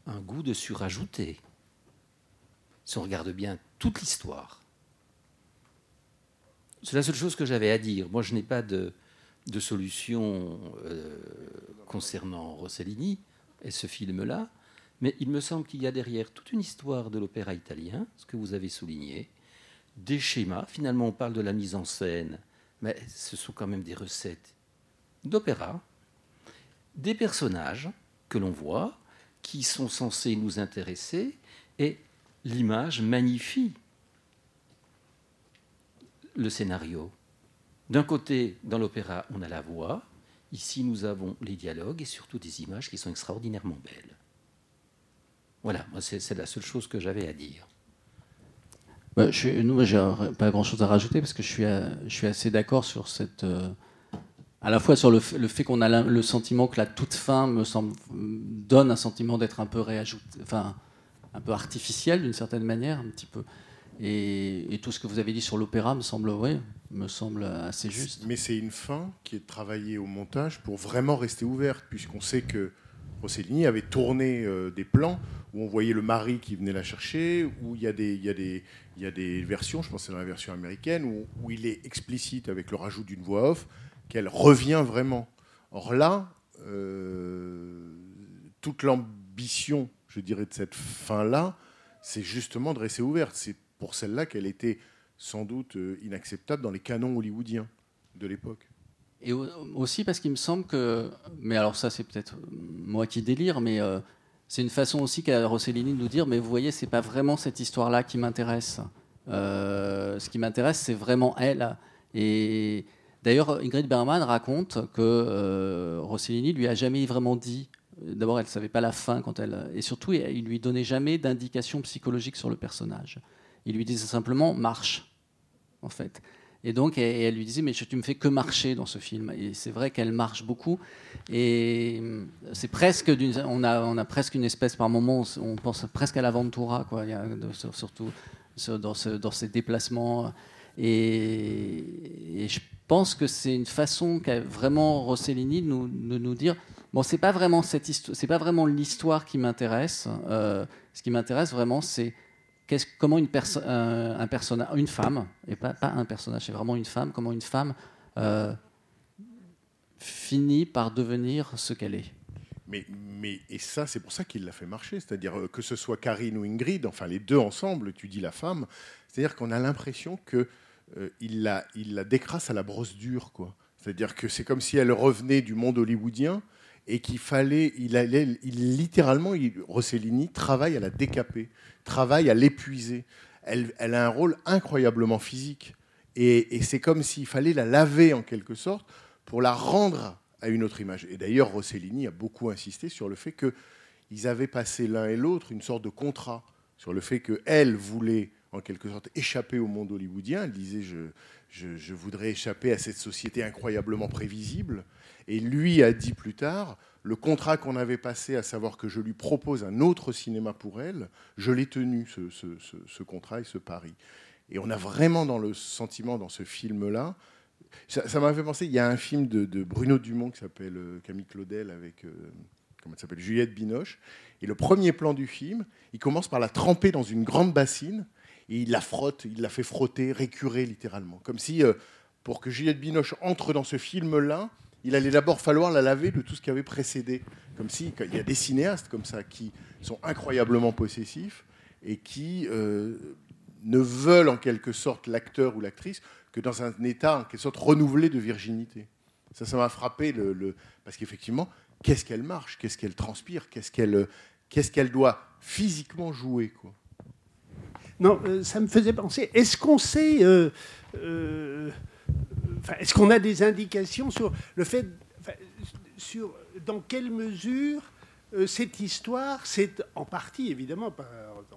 D: un goût de surajouté. Si on regarde bien toute l'histoire. C'est la seule chose que j'avais à dire. Moi, je n'ai pas de, de solution euh, concernant Rossellini et ce film-là, mais il me semble qu'il y a derrière toute une histoire de l'opéra italien, ce que vous avez souligné, des schémas. Finalement, on parle de la mise en scène, mais ce sont quand même des recettes d'opéra, des personnages que l'on voit, qui sont censés nous intéresser, et l'image magnifie le scénario. D'un côté, dans l'opéra, on a la voix. Ici, nous avons les dialogues et surtout des images qui sont extraordinairement belles. Voilà, c'est la seule chose que j'avais à dire.
C: Bah, je nous, j'ai pas grand-chose à rajouter parce que je suis, euh, je suis assez d'accord sur cette. euh, à la fois sur le, fait qu'on a le sentiment que la toute fin me semble donne un sentiment d'être un peu réajouté, enfin un peu artificiel d'une certaine manière, un petit peu. Et, et tout ce que vous avez dit sur l'opéra me semble, ouais, me semble assez juste.
B: Mais c'est une fin qui est travaillée au montage pour vraiment rester ouverte, puisqu'on sait que Rossellini avait tourné euh, des plans où on voyait le mari qui venait la chercher, où il y a des, il y a des, il y a des versions, je pense c'est dans la version américaine, où, où il est explicite avec le rajout d'une voix off, qu'elle revient vraiment. Or là, euh, toute l'ambition, je dirais, de cette fin-là, c'est justement de rester ouverte. C'est pour celle-là qu'elle était sans doute euh, inacceptable dans les canons hollywoodiens de l'époque.
C: Et au- aussi parce qu'il me semble que, mais alors ça c'est peut-être moi qui délire, mais euh, c'est une façon aussi qu'a Rossellini de nous dire, mais vous voyez, c'est pas vraiment cette histoire-là qui m'intéresse. Euh, ce qui m'intéresse, c'est vraiment elle. Et d'ailleurs, Ingrid Bergman raconte que euh, Rossellini lui a jamais vraiment dit. D'abord, elle savait pas la fin quand elle, et surtout, il lui donnait jamais d'indication psychologique sur le personnage. Il lui disait simplement marche, en fait. Et donc, elle lui disait, mais tu me fais que marcher dans ce film. Et c'est vrai qu'elle marche beaucoup. Et hum, c'est presque, on a, presque une espèce, par moment, on pense presque à l'Aventura, quoi. Surtout sur- dans, ce, ces déplacements. Et, je pense que c'est une façon qu'a vraiment Rossellini de nous, dire, bon, c'est pas vraiment cette histoire, c'est pas vraiment l'histoire qui m'intéresse. Euh, ce qui m'intéresse vraiment, c'est comment personnage, une femme, et pas, un personnage, c'est vraiment une femme, comment une femme euh, finit par devenir ce qu'elle est?
B: Mais, et ça, c'est pour ça qu'il l'a fait marcher. C'est-à-dire euh, que ce soit Karine ou Ingrid, enfin les deux ensemble, tu dis la femme, c'est-à-dire qu'on a l'impression que euh, il, la, décrasse à la brosse dure. quoi. C'est-à-dire que c'est comme si elle revenait du monde hollywoodien et qu'il fallait, littéralement, Rossellini travaille à la décaper, travaille à l'épuiser. Elle, elle a un rôle incroyablement physique. Et, c'est comme s'il fallait la laver en quelque sorte pour la rendre à une autre image. Et d'ailleurs, Rossellini a beaucoup insisté sur le fait qu'ils avaient passé l'un et l'autre une sorte de contrat sur le fait qu'elle voulait en quelque sorte échapper au monde hollywoodien. Elle disait je, voudrais échapper à cette société incroyablement prévisible. Et lui a dit plus tard le contrat qu'on avait passé, à savoir que je lui propose un autre cinéma pour elle, je l'ai tenu, ce, contrat et ce pari. Et on a vraiment dans le sentiment, dans ce film-là, ça, m'a fait penser, il y a un film de, Bruno Dumont qui s'appelle euh, Camille Claudel avec, euh, comment s'appelle, Juliette Binoche. Et le premier plan du film, il commence par la tremper dans une grande bassine et il la frotte, il la fait frotter, récurer littéralement. Comme si, euh, pour que Juliette Binoche entre dans ce film-là, il allait d'abord falloir la laver de tout ce qui avait précédé. Comme si, il y a des cinéastes comme ça qui sont incroyablement possessifs et qui euh, ne veulent en quelque sorte l'acteur ou l'actrice que dans un état en quelque sorte renouvelé de virginité. Ça, ça m'a frappé, parce qu'effectivement, qu'est-ce qu'elle marche, qu'est-ce qu'elle transpire, qu'est-ce qu'elle qu'est-ce qu'elle doit physiquement jouer. Quoi.
E: Non, euh, ça me faisait penser, est-ce qu'on sait, euh, euh, est-ce qu'on a des indications sur le fait, sur dans quelle mesure euh, cette histoire, c'est en partie, évidemment, pas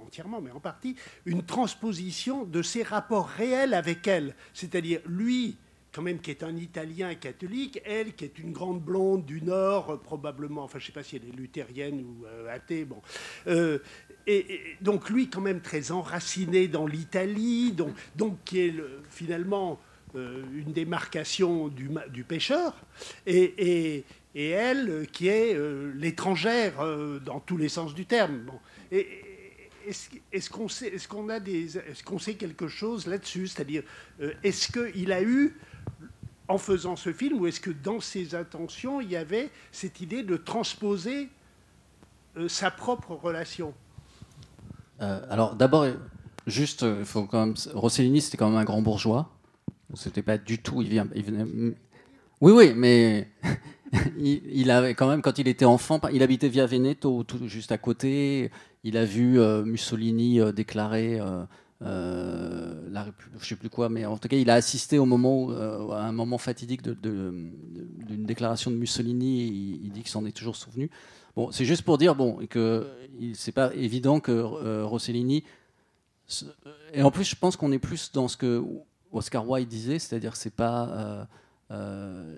E: entièrement, mais en partie, une transposition de ses rapports réels avec elle? C'est-à-dire, lui, quand même, qui est un Italien catholique, elle, qui est une grande blonde du Nord, probablement, enfin, je ne sais pas si elle est luthérienne ou euh, athée, bon. Euh, et, donc, lui, quand même, très enraciné dans l'Italie, donc, donc, qui est le, finalement euh, une démarcation du, pêcheur. et, elle qui est euh, l'étrangère euh, dans tous les sens du terme. Est-ce est qu'on sait, est qu'on sait quelque chose là-dessus? C'est-à-dire, euh, est-ce qu'il a eu, en faisant ce film, ou est-ce que dans ses intentions, il y avait cette idée de transposer euh, sa propre relation?
C: Euh, Alors d'abord, juste, il Rossellini, c'était quand même un grand bourgeois. C'était pas du tout, il, vient, il venait. Oui, oui, mais *laughs* il, avait quand même, quand il était enfant, il habitait via Veneto, juste à côté. Il a vu euh, Mussolini euh, déclarer euh, la République, je sais plus quoi, mais en tout cas, il a assisté au moment, euh, à un moment fatidique d'une déclaration de Mussolini. Il, dit qu'il s'en est toujours souvenu. Bon, c'est juste pour dire, bon, que c'est pas évident que euh, Rossellini et en plus, je pense qu'on est plus dans ce que Oscar Wilde disait, c'est-à-dire c'est pas euh, euh,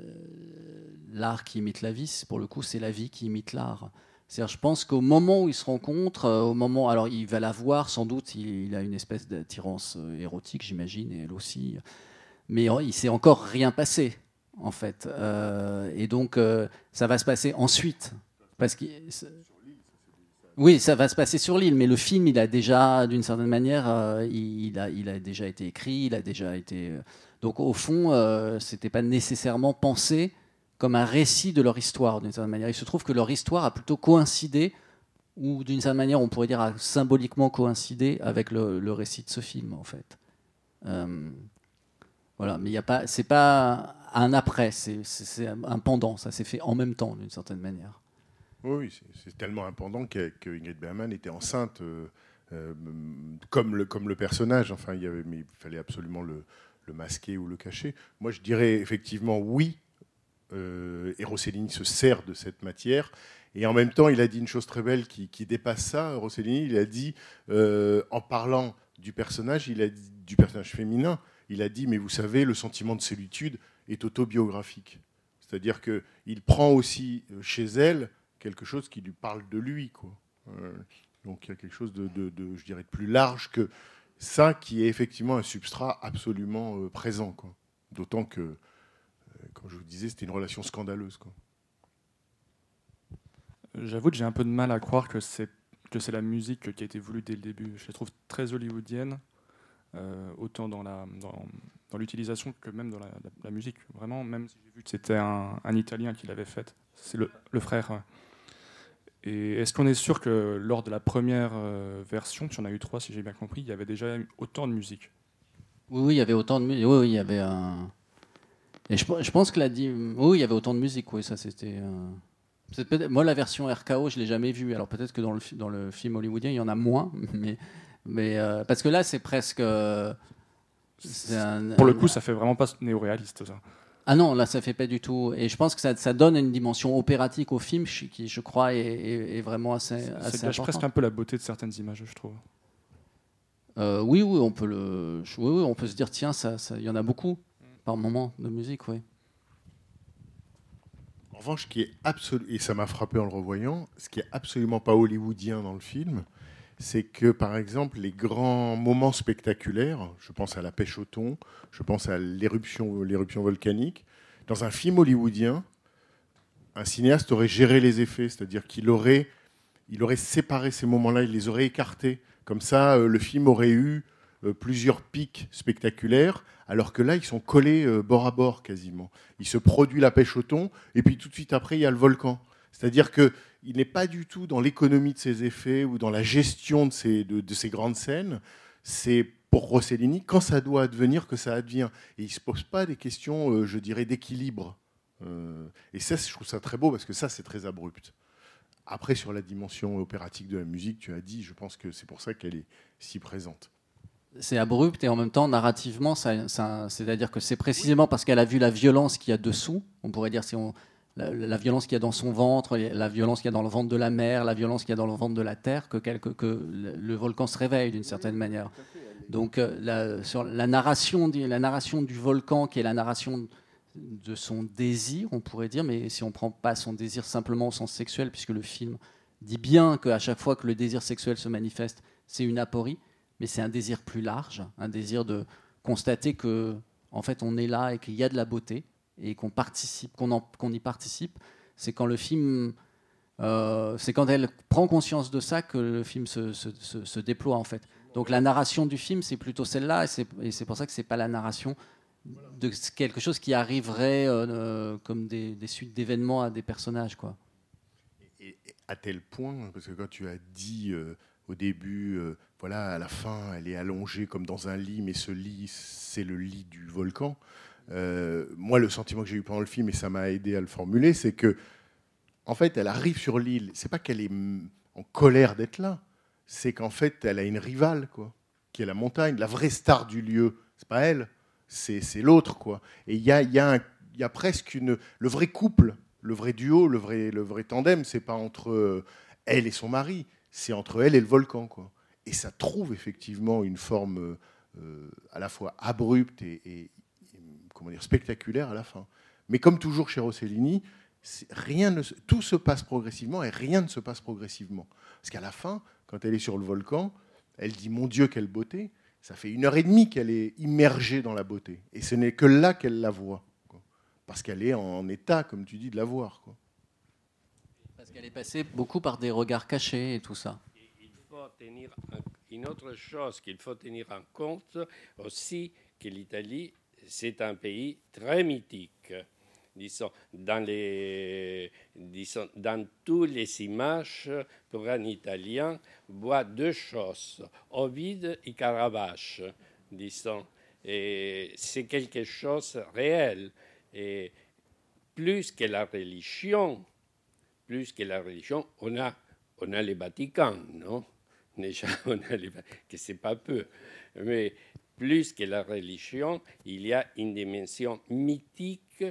C: l'art qui imite la vie, pour le coup, c'est la vie qui imite l'art. C'est-à-dire, je pense qu'au moment où ils se rencontrent, euh, au moment, alors il va la voir, sans doute, il, a une espèce d'attirance érotique, j'imagine, et elle aussi, mais euh, il s'est encore rien passé, en fait. Et donc, ça va se passer ensuite, parce que oui, ça va se passer sur l'île, mais le film, il a déjà, d'une certaine manière, euh, il, a, déjà été écrit, il a déjà été. euh, donc, au fond, euh, c'était pas nécessairement pensé comme un récit de leur histoire, d'une certaine manière. Il se trouve que leur histoire a plutôt coïncidé, ou d'une certaine manière, on pourrait dire, a symboliquement coïncidé avec le, récit de ce film, en fait. Voilà, mais il y a pas, c'est pas un après, c'est un pendant. Ça s'est fait en même temps, d'une certaine manière.
B: Oui, c'est- tellement impendant que, que Ingrid Bergman était enceinte, euh, euh, comme, le, personnage. Enfin, il mais il fallait absolument le, masquer ou le cacher. Moi, je dirais effectivement oui. Euh, et Rossellini se sert de cette matière. Et en même temps, il a dit une chose très belle qui, dépasse ça. Rossellini, il a dit, euh, en parlant du personnage, il a dit, du personnage féminin, il a dit, mais vous savez, le sentiment de solitude est autobiographique. C'est-à-dire qu'il prend aussi chez elle quelque chose qui lui parle de lui. Quoi. Euh, donc il y a quelque chose de, je dirais, de plus large que ça, qui est effectivement un substrat absolument euh, présent. quoi. D'autant que, euh, comme je vous disais, c'était une relation scandaleuse. Quoi.
F: J'avoue que j'ai un peu de mal à croire que c'est que c'est la musique qui a été voulue dès le début. Je la trouve très hollywoodienne, autant dans la dans, l'utilisation que même dans la, musique. Vraiment, même si j'ai vu que c'était un, Italien qui l'avait faite, c'est le, frère. Et est-ce qu'on est sûr que lors de la première euh, version, y en a eu trois si j'ai bien compris, il y avait déjà autant de musique?
C: Oui, oui, il y avait autant de musique. Oui, oui, il y avait un. Et je, je pense que l'a dit. Oui, il y avait autant de musique. Oui, ça c'était. euh, Moi, la version RKO, je l'ai jamais vue. Alors peut-être que dans le, dans le film hollywoodien, il y en a moins, *laughs* mais mais euh, parce que là, c'est presque. un-
F: Pour le coup, ça fait vraiment pas néo-réaliste ça.
C: Ah non, là, ça fait pas du tout. Et je pense que ça, ça donne une dimension opératique au film je- qui, je crois, est, est- est vraiment assez,
F: Ça
C: assez
F: gâche presque un peu la beauté de certaines images, je trouve.
C: Euh, oui, oui, on peut le. Oui, oui, on peut se dire tiens, ça, ça- il y en a beaucoup par moment de musique, oui.
B: En revanche, ce qui est absolu et ça m'a frappé en le revoyant, ce qui est absolument pas hollywoodien dans le film, c'est que par exemple les grands moments spectaculaires, je pense à la pêche au thon, je pense à l'éruption, l'éruption volcanique, dans un film hollywoodien, un cinéaste aurait géré les effets, c'est-à-dire qu'il aurait, il aurait séparé ces moments-là, il les aurait écartés. Comme ça, euh, le film aurait eu euh, plusieurs pics spectaculaires, alors que là, ils sont collés euh, bord à bord quasiment. Il se produit la pêche au thon, et puis tout de suite après, il y a le volcan. C'est-à-dire qu'il n'est pas du tout dans l'économie de ses effets ou dans la gestion de ces grandes scènes. C'est pour Rossellini, quand ça doit advenir, que ça advient. Et il ne se pose pas des questions, euh, je dirais, d'équilibre. Euh, et ça, je trouve ça très beau, parce que ça, c'est très abrupt. Après, sur la dimension opératique de la musique, tu as dit, je pense que c'est pour ça qu'elle est si présente.
C: C'est abrupt et en même temps, narrativement, c'est-à-dire que c'est précisément parce qu'elle a vu la violence qu'il y a dessous. On pourrait dire si on, la, violence qu'il y a dans son ventre, la violence qu'il y a dans le ventre de la mer, la violence qu'il y a dans le ventre de la terre, que, le, volcan se réveille d'une certaine manière. Donc, euh, la, sur la narration, la narration du volcan, qui est la narration de son désir, on pourrait dire, mais si on prend pas son désir simplement au sens sexuel, puisque le film dit bien qu'à chaque fois que le désir sexuel se manifeste, c'est une aporie, mais c'est un désir plus large, un désir de constater que, en fait, on est là et qu'il y a de la beauté et qu'on participe, qu'on y participe. C'est quand le film, euh, c'est quand elle prend conscience de ça que le film se, déploie en fait. Donc la narration du film, c'est plutôt celle-là, et c'est- pour ça que c'est pas la narration de quelque chose qui arriverait euh, euh, comme des, suites d'événements à des personnages, quoi.
B: Et à tel point, parce que quand tu as dit au début, voilà, à la fin, elle est allongée comme dans un lit, mais ce lit, c'est le lit du volcan. Euh, moi, le sentiment que j'ai eu pendant le film, et ça m'a aidé à le formuler, c'est que, en fait, elle arrive sur l'île. C'est pas qu'elle est en colère d'être là, c'est qu'en fait, elle a une rivale, quoi, qui est la montagne. La vraie star du lieu, c'est pas elle, c'est l'autre, quoi. Et il y a, presque le vrai couple, le vrai duo, le vrai, le vrai tandem, c'est pas entre euh, elle et son mari, c'est entre elle et le volcan, quoi. et ça trouve effectivement une forme euh, à la fois abrupte et, comment dire, spectaculaire à la fin. Mais comme toujours chez Rossellini, rien ne tout se passe progressivement et rien ne se passe progressivement. Parce qu'à la fin, quand elle est sur le volcan, elle dit Mon Dieu, quelle beauté Ça fait une heure et demie qu'elle est immergée dans la beauté. Et ce n'est que là qu'elle la voit. quoi. Parce qu'elle est en état, comme tu dis, de la voir. quoi.
C: Parce qu'elle est passée beaucoup par des regards cachés et tout ça.
G: Il faut tenir en- une autre chose qu'il faut tenir en compte aussi, que l'Italie, c'est un pays très mythique. Disons, dans, les, toutes les images, pour un Italien, voit deux choses, Ovide et Caravage, disons. C'est quelque chose de réel. Et plus que la religion, plus que la religion, on a, on a les Vatican, non? Déjà, *laughs* on a les que c'est pas peu. Mais plus que la religion, il y a une dimension mythique,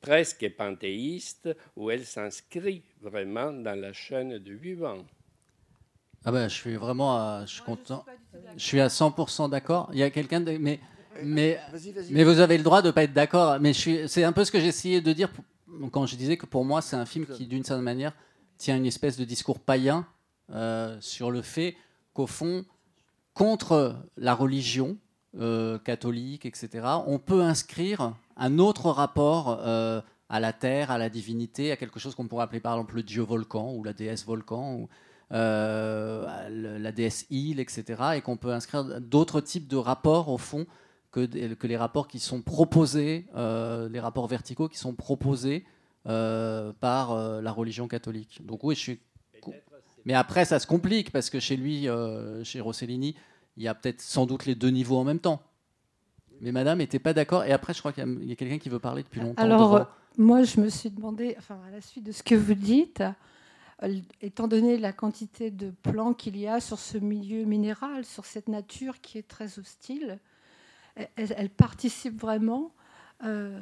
G: presque panthéiste, où elle s'inscrit vraiment dans la chaîne du vivant.
C: Ah ben, je suis vraiment, à- je suis content. Je suis à 100% d'accord. Il y a quelqu'un de, mais, mais,
H: Vas-y, vas-y.
C: mais vous avez le droit de pas être d'accord. Mais je suis, c'est un peu ce que j'essayais de dire quand je disais que pour moi c'est un film qui, d'une certaine manière, tient une espèce de discours païen euh, sur le fait qu'au fond, contre la religion euh, catholique, etc., on peut inscrire un autre rapport euh, à la terre, à la divinité, à quelque chose qu'on pourrait appeler par exemple le dieu volcan ou la déesse volcan ou euh, la déesse île, etc., et qu'on peut inscrire d'autres types de rapports au fond que, les rapports qui sont proposés, les rapports verticaux qui sont proposés par la religion catholique. Donc oui, je suis mais après, ça se complique parce que chez lui, euh, chez Rossellini, il y a peut-être sans doute les deux niveaux en même temps. Mais madame n'était pas d'accord. Et après, je crois qu'il y a, quelqu'un qui veut parler depuis longtemps.
I: Alors,
C: devant.
I: euh, moi, je me suis demandé, enfin, à la suite de ce que vous dites, euh, étant donné la quantité de plans qu'il y a sur ce milieu minéral, sur cette nature qui est très hostile, elle, elle participe vraiment euh,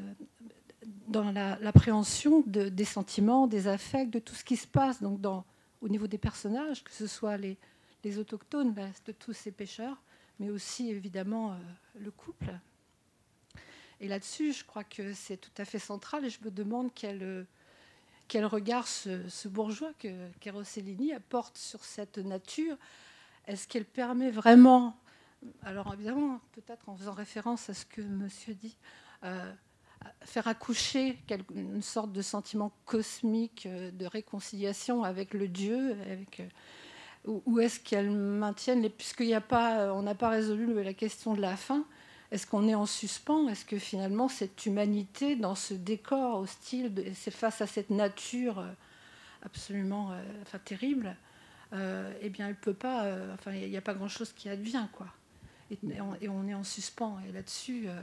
I: dans la- l'appréhension de- des sentiments, des affects, de tout ce qui se passe. Donc, dans, au niveau des personnages, que ce soit les, les autochtones là, de tous ces pêcheurs, mais aussi évidemment euh, le couple. Et là-dessus, je crois que c'est tout à fait central et je me demande quel, euh, quel regard ce, ce bourgeois que Rossellini apporte sur cette nature. Est-ce qu'elle permet vraiment, alors évidemment, peut-être en faisant référence à ce que monsieur dit, euh, faire accoucher une sorte de sentiment cosmique de réconciliation avec le Dieu, avec, euh, ou est-ce qu'elle maintiennent, les- puisqu'il a pas, on n'a pas résolu la question de la fin, est-ce qu'on est en suspens? Est-ce que finalement cette humanité dans ce décor hostile, face à cette nature euh, absolument euh, enfin, terrible, euh, eh bien elle peut pas, euh, enfin il n'y a pas grand-chose qui advient quoi. Et, on, est en suspens. Et là-dessus, euh,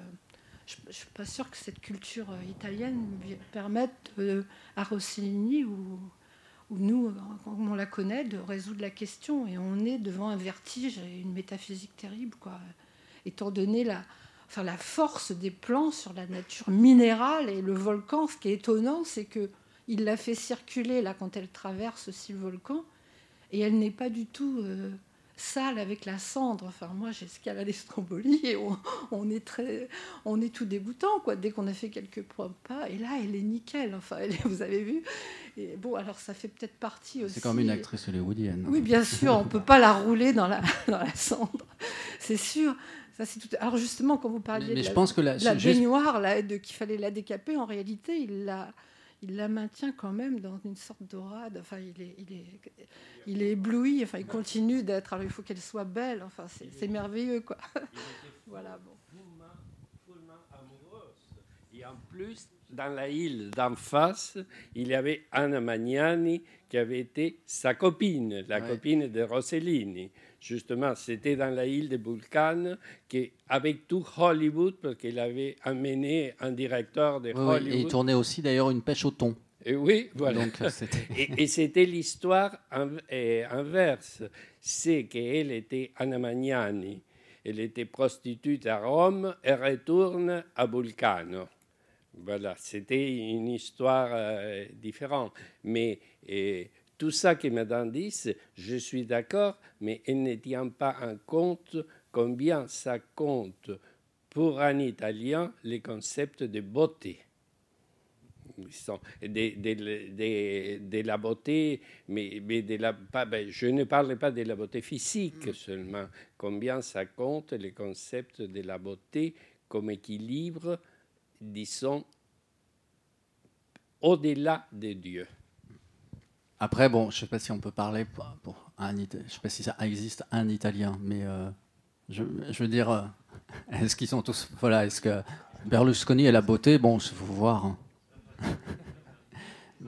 I: je ne suis pas sûre que cette culture euh, italienne permette euh, à Rossellini ou, ou nous, on la connaît, de résoudre la question. Et on est devant un vertige et une métaphysique terrible, quoi. Étant donné la, enfin, la force des plans sur la nature minérale et le volcan, ce qui est étonnant, c'est que il l'a fait circuler là quand elle traverse aussi le volcan, et elle n'est pas du tout euh, sale avec la cendre. Enfin, moi, j'ai escaladé Stromboli et on, on est très, on est tout dégoûtant quoi. Dès qu'on a fait quelques pas, et là, elle est nickel. Enfin, elle vous avez vu. Et bon, alors ça fait peut-être partie aussi.
C: C'est comme une actrice hollywoodienne.
I: Oui, bien *laughs* sûr, on ne peut pas la rouler dans la, *laughs* dans la cendre, c'est sûr. Ça, c'est tout... Alors justement, quand vous parliez
C: Mais- mais
I: de
C: je
I: la,
C: pense que la-
I: de la
C: juste-
I: baignoire, là, de, qu'il fallait la décaper, en réalité, il la, il la maintient quand même dans une sorte d'orade. Enfin, il est, il est, ébloui. Enfin, il continue d'être. Alors, il faut qu'elle soit belle. Enfin, c'est, c'est merveilleux, quoi. *laughs* voilà. Bon.
G: Et en plus, dans la île d'en face, il y avait Anna Magnani qui avait été sa copine, la
C: Ouais.
G: copine de Rossellini. Justement, c'était dans la île de Vulcan, qui, avec tout Hollywood, parce qu'il avait amené un directeur de Hollywood.
C: Et il tournait aussi d'ailleurs une pêche au thon.
G: Et oui, voilà.
C: Donc, c'était- *laughs*
G: et, et c'était l'histoire eh, inverse. C'est qu'elle était Anna Magnani. Elle était prostituée à Rome et retourne à Vulcano. Voilà, c'était une histoire euh, différente. Mais tout ça que Madame dit, je suis d'accord, mais elle ne tient pas en compte combien ça compte pour un Italien les concepts de beauté. De, la beauté, mais, de la, ben, je ne parle pas de la beauté physique seulement, combien ça compte les concepts de la beauté comme équilibre, disons, au-delà de Dieu.
C: Après, bon, je sais pas si on peut parler pour, pour un je sais pas si ça existe un Italien, mais euh, je, je veux dire, euh, *laughs* est-ce qu'ils sont tous, voilà, est-ce que Berlusconi et la beauté, bon, il faut voir. hein. *laughs*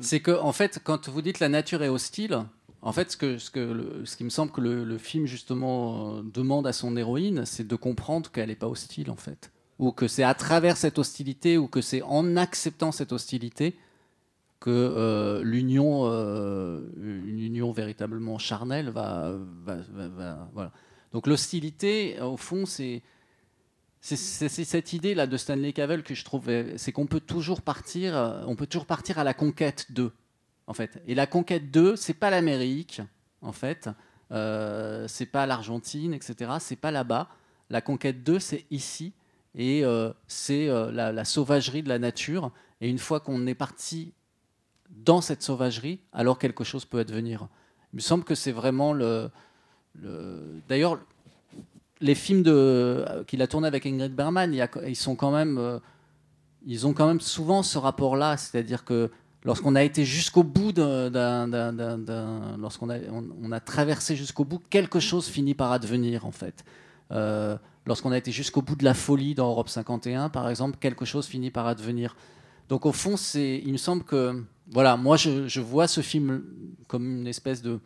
C: C'est que, en fait, quand vous dites la nature est hostile, en fait, ce, que, ce, que le- ce qui me semble que le, le film justement euh, demande à son héroïne, c'est de comprendre qu'elle n'est pas hostile, en fait, ou que c'est à travers cette hostilité, ou que c'est en acceptant cette hostilité que euh, l'union, euh, une union véritablement charnelle va. Donc l'hostilité, au fond, c'est cette idée là de Stanley Cavell que je trouve, c'est qu'on peut toujours partir, on peut toujours partir à la conquête d'eux, en fait. Et la conquête d'eux, c'est pas l'Amérique, en fait, euh, c'est pas l'Argentine, etc. C'est pas là-bas. La conquête d'eux, c'est ici, et euh, c'est euh, la, sauvagerie de la nature. Et une fois qu'on est parti dans cette sauvagerie, alors quelque chose peut advenir. Il me semble que c'est vraiment le. le- D'ailleurs, les films euh, qu'il a tourné avec Ingrid a- ils sont quand même, ils ont quand même souvent ce rapport-là, c'est-à-dire que lorsqu'on a été jusqu'au bout d'un, lorsqu'on a, traversé jusqu'au bout, quelque chose finit par advenir en fait. Lorsqu'on a été jusqu'au bout de la folie dans Europe 51, par exemple, quelque chose finit par advenir. Donc au fond, c'est, il me semble que, voilà, moi je, vois ce film comme une espèce de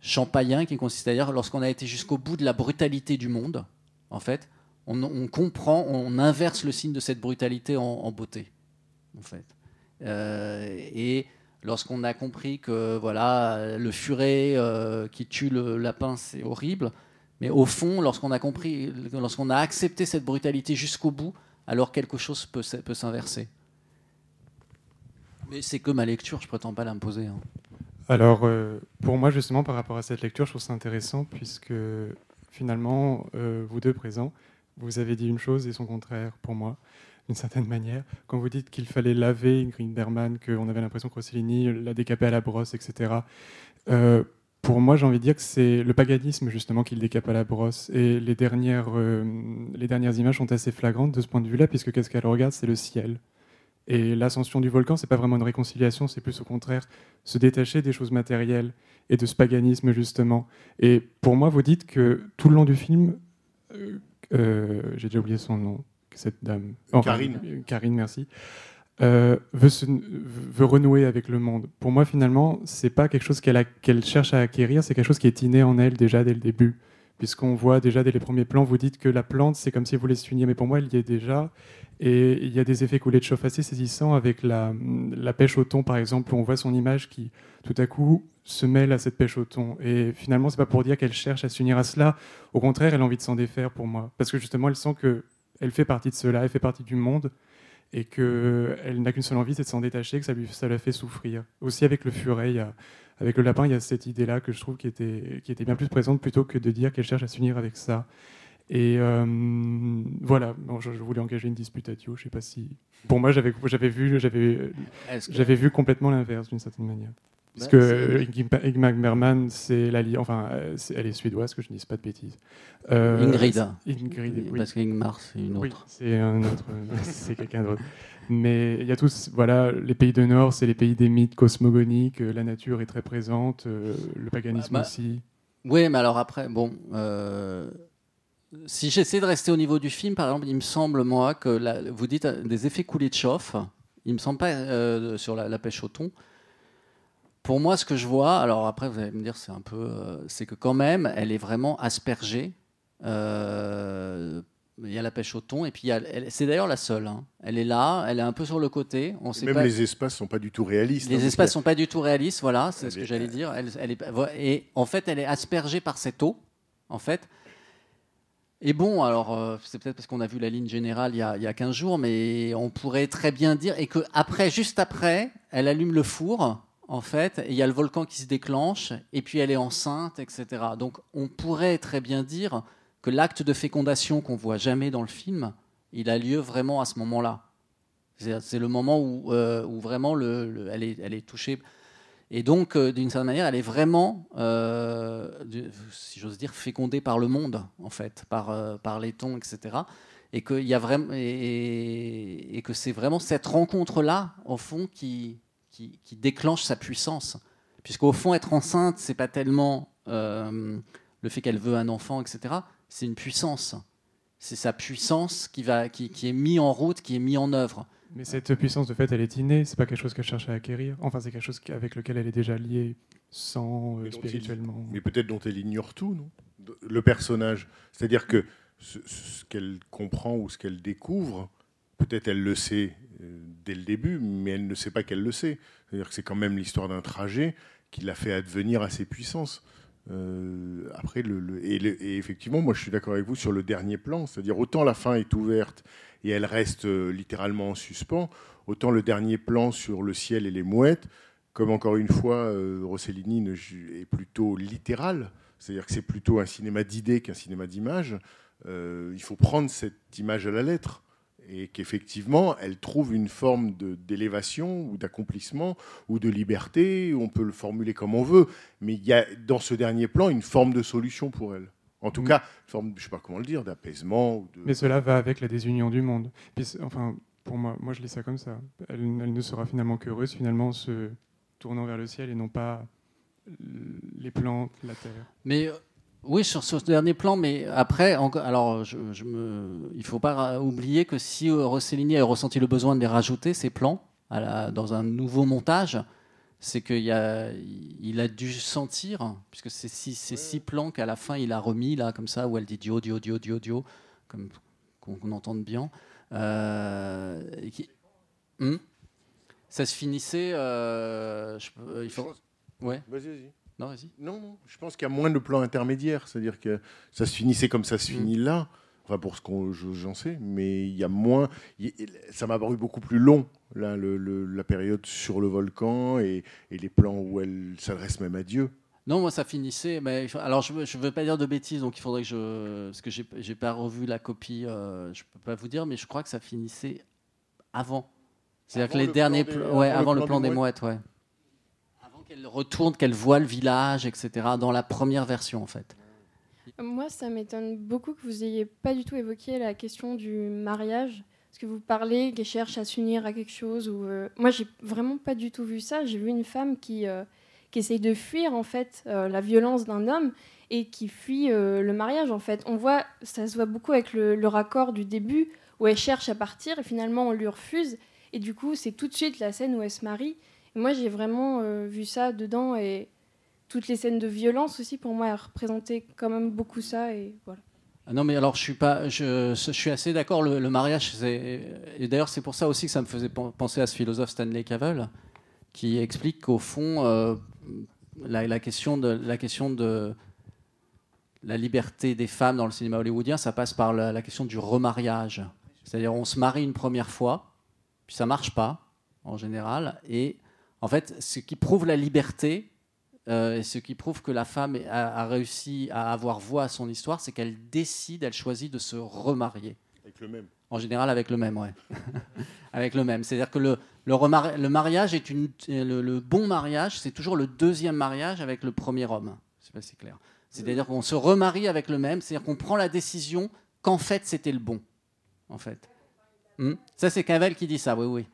C: champagnien qui consiste à dire lorsqu'on a été jusqu'au bout de la brutalité du monde, en fait, on, comprend, on inverse le signe de cette brutalité en, en beauté, en fait. Euh, et lorsqu'on a compris que voilà, le furet euh, qui tue le lapin, c'est horrible, mais au fond, lorsqu'on a compris, lorsqu'on a accepté cette brutalité jusqu'au bout, alors quelque chose peut, peut s'inverser. Mais c'est que ma lecture, je prétends pas l'imposer. hein.
F: Alors, euh, pour moi, justement, par rapport à cette lecture, je trouve ça intéressant puisque finalement, euh, vous deux présents, vous avez dit une chose et son contraire pour moi, d'une certaine manière. Quand vous dites qu'il fallait laver Berman, qu'on avait l'impression que Rossellini l'a décapé à la brosse, etc. pour moi, j'ai envie de dire que c'est le paganisme justement qui le décape à la brosse. Et les dernières, euh, les dernières images sont assez flagrantes de ce point de vue-là, puisque qu'est-ce qu'elle regarde? C'est le ciel. Et l'ascension du volcan, c'est pas vraiment une réconciliation, c'est plus au contraire se détacher des choses matérielles et de ce paganisme justement. Et pour moi, vous dites que tout le long du film, euh, euh, j'ai déjà oublié son nom, cette dame.
B: Karine.
F: Karine, merci. Euh, veut, renouer avec le monde. Pour moi, finalement, c'est pas quelque chose qu'elle cherche à acquérir, c'est quelque chose qui est inné en elle déjà dès le début. Puisqu'on voit déjà dès les premiers plans, vous dites que la plante, c'est comme si voulait s'unir, mais pour moi, elle y est déjà. Et il y a des effets coulés de chauffe assez saisissants avec la, la pêche au thon, par exemple, où on voit son image qui, tout à coup, se mêle à cette pêche au thon. Et finalement, c'est pas pour dire qu'elle cherche à s'unir à cela. Au contraire, elle a envie de s'en défaire pour moi. Parce que justement, elle sent que elle fait partie de cela, elle fait partie du monde, et qu'elle n'a qu'une seule envie, c'est de s'en détacher, que ça, lui, ça la fait souffrir. Aussi avec le furet, il y a- avec le lapin, il y a cette idée-là que je trouve qui était, qui était bien plus présente plutôt que de dire qu'elle cherche à s'unir avec ça. Et euh, voilà, Bon, je, je voulais engager une dispute à Thio, je sais pas si... Pour moi, j'avais vu, j'avais vu complètement l'inverse d'une certaine manière. Parce
C: Bah,
F: que Ingmar Bergman, c'est la li- enfin, euh, elle est suédoise, que je ne dise pas de bêtises. Euh,
C: Ingrid.
F: Ingrid, oui.
C: Parce qu'Ingmar, c'est une
F: Oui,
C: autre.
F: c'est un autre, *laughs* c'est quelqu'un d'autre. Mais il y a tous, voilà, les pays de Nord, c'est les pays des mythes cosmogoniques, euh, la nature est très présente, le paganisme
C: Bah,
F: aussi.
C: Oui, mais alors après, bon, euh, si j'essaie de rester au niveau du film, par exemple, il me semble, moi, que la- vous dites des effets chauffe, il me semble pas euh, sur la, la pêche au thon. Pour moi, ce que je vois, alors après, vous allez me dire, c'est un peu. euh, c'est que quand même, elle est vraiment aspergée. Euh, il y a la pêche au thon, et puis c'est d'ailleurs la seule. hein. Elle est là, elle est un peu sur le côté. On sait
B: Même
C: pas-
B: les espaces sont pas du tout réalistes. hein,
C: les
B: parce
C: espaces sont pas du tout réalistes, voilà, c'est ce que j'allais dire. Elle, elle est, et en fait, elle est aspergée par cette eau, en fait. Et bon, alors, euh, c'est peut-être parce qu'on a vu la ligne générale il y, a, il y a 15 jours, mais on pourrait très bien dire, et que après, juste après, elle allume le four, en fait, il y a le volcan qui se déclenche, et puis elle est enceinte, etc. Donc on pourrait très bien dire que l'acte de fécondation qu'on voit jamais dans le film, il a lieu vraiment à ce moment-là. C'est le moment où, euh, vraiment le- le- elle, est, touchée. Et donc, euh, d'une certaine manière, elle est vraiment, euh, si j'ose dire, fécondée par le monde, en fait, par, les tons, etc. Et, et que c'est vraiment cette rencontre-là, au fond, qui, qui, qui déclenche sa puissance. Puisqu'au fond, être enceinte, c'est pas tellement euh, le fait qu'elle veut un enfant, etc. C'est une puissance. C'est sa puissance qui, va, qui, qui est mise en route, qui est mise en œuvre.
F: Mais cette puissance, de fait, elle est innée. C'est pas quelque chose qu'elle cherche à acquérir. Enfin, c'est quelque chose avec lequel elle est déjà liée, sans euh,
B: Mais dont il-
F: spirituellement.
B: Mais peut-être dont elle ignore tout, non? Le personnage. C'est-à-dire que ce, ce qu'elle comprend ou ce qu'elle découvre, peut-être elle le sait dès le début, mais elle ne sait pas qu'elle le sait. C'est-à-dire que c'est quand même l'histoire d'un trajet qui l'a fait advenir à ses puissances. Euh, après, et, effectivement, moi je suis d'accord avec vous sur le dernier plan, c'est-à-dire autant la fin est ouverte et elle reste euh, littéralement en suspens, autant le dernier plan sur le ciel et les mouettes, comme encore une fois, euh, Rossellini est plutôt littéral, c'est-à-dire que c'est plutôt un cinéma d'idées qu'un cinéma d'images. Il faut prendre cette image à la lettre et qu'effectivement, elle trouve une forme d'élévation ou d'accomplissement ou de liberté, on peut le formuler comme on veut, mais il y a dans ce dernier plan une forme de solution pour elle. En tout
F: Mm.
B: cas, une forme, je sais pas comment le dire, d'apaisement. de-
F: Mais cela va avec la désunion du monde. Puis, enfin, pour moi, moi je lis ça comme ça. Elle, elle ne sera finalement qu'heureuse, finalement, se tournant vers le ciel et non pas les plantes, la terre.
C: Mais euh, oui, sur ce dernier plan, mais après, alors, je, je me, il ne faut pas oublier que si euh, Rossellini a ressenti le besoin de les rajouter, ces plans, à la- dans un nouveau montage, c'est qu'il a, il a dû sentir, puisque c'est six, ces six plans qu'à la fin il a remis, là, comme ça, où elle dit Dio, Dio, Dio, Dio, Dio, comme qu'on entende bien. euh, et qui- Hmm? Ça se finissait. euh, je peux- il faut... Ouais.
B: Vas-y, vas-y.
C: Non, vas-y.
B: Non, non, je pense qu'il y a moins de plans intermédiaires, c'est-à-dire que ça se finissait comme ça se
C: Mm.
B: finit là, enfin pour ce qu'on je- j'en sais, mais il y a moins, ça m'a paru beaucoup plus long, là, le- le- la période sur le volcan et, et les plans où elle s'adresse même à Dieu.
C: Non, moi ça finissait. Mais alors je ne veux pas dire de bêtises, donc il faudrait que je. Parce que j'ai pas revu la copie, euh, je peux pas vous dire, mais je crois que ça finissait avant. C'est-à-dire que les
B: le
C: derniers.
B: des-
C: ouais,
B: avant le
C: avant le
B: plan
C: plan
B: des
C: des mouettes, ouais. Qu'elle retourne, qu'elle voit le village, etc. Dans la première version, en fait.
H: Moi, ça m'étonne beaucoup que vous ayez pas du tout évoqué la question du mariage. Parce que vous parlez qu'elle cherche à s'unir à quelque chose. Ou, euh, Moi, j'ai vraiment pas du tout vu ça. J'ai vu une femme qui, euh, qui essaye de fuir en fait euh, la violence d'un homme et qui fuit euh, le mariage. En fait, on voit, ça se voit beaucoup avec le, le raccord du début où elle cherche à partir et finalement on lui refuse. Et du coup, c'est tout de suite la scène où elle se marie. Moi, j'ai vraiment euh, vu ça dedans et toutes les scènes de violence aussi pour moi représentaient quand même beaucoup ça et voilà.
C: Ah Non, mais alors je suis assez d'accord. Le, le mariage, et d'ailleurs c'est pour ça aussi que ça me faisait pen- penser à ce philosophe Stanley Cavell, qui explique qu'au fond euh, la, la question de la question de la liberté des femmes dans le cinéma hollywoodien, ça passe par la, la question du remariage. C'est-à-dire on se marie une première fois, puis ça marche pas en général, et en fait ce qui prouve la liberté, euh, et ce qui prouve que la femme a, a réussi à avoir voix à son histoire, c'est qu'elle décide, elle choisit de se remarier.
B: Avec le même.
C: En général, avec le même, ouais. *laughs* avec le même. C'est-à-dire que le, le, remar- le mariage est une, le, le bon mariage, c'est toujours le deuxième mariage avec le premier homme. Je sais pas si c'est clair. C'est-à-dire qu'on se remarie avec le même, c'est-à-dire qu'on prend la décision qu'en fait c'était le bon, en fait. Hmm? Ça, c'est Cavell qui dit ça, oui, oui.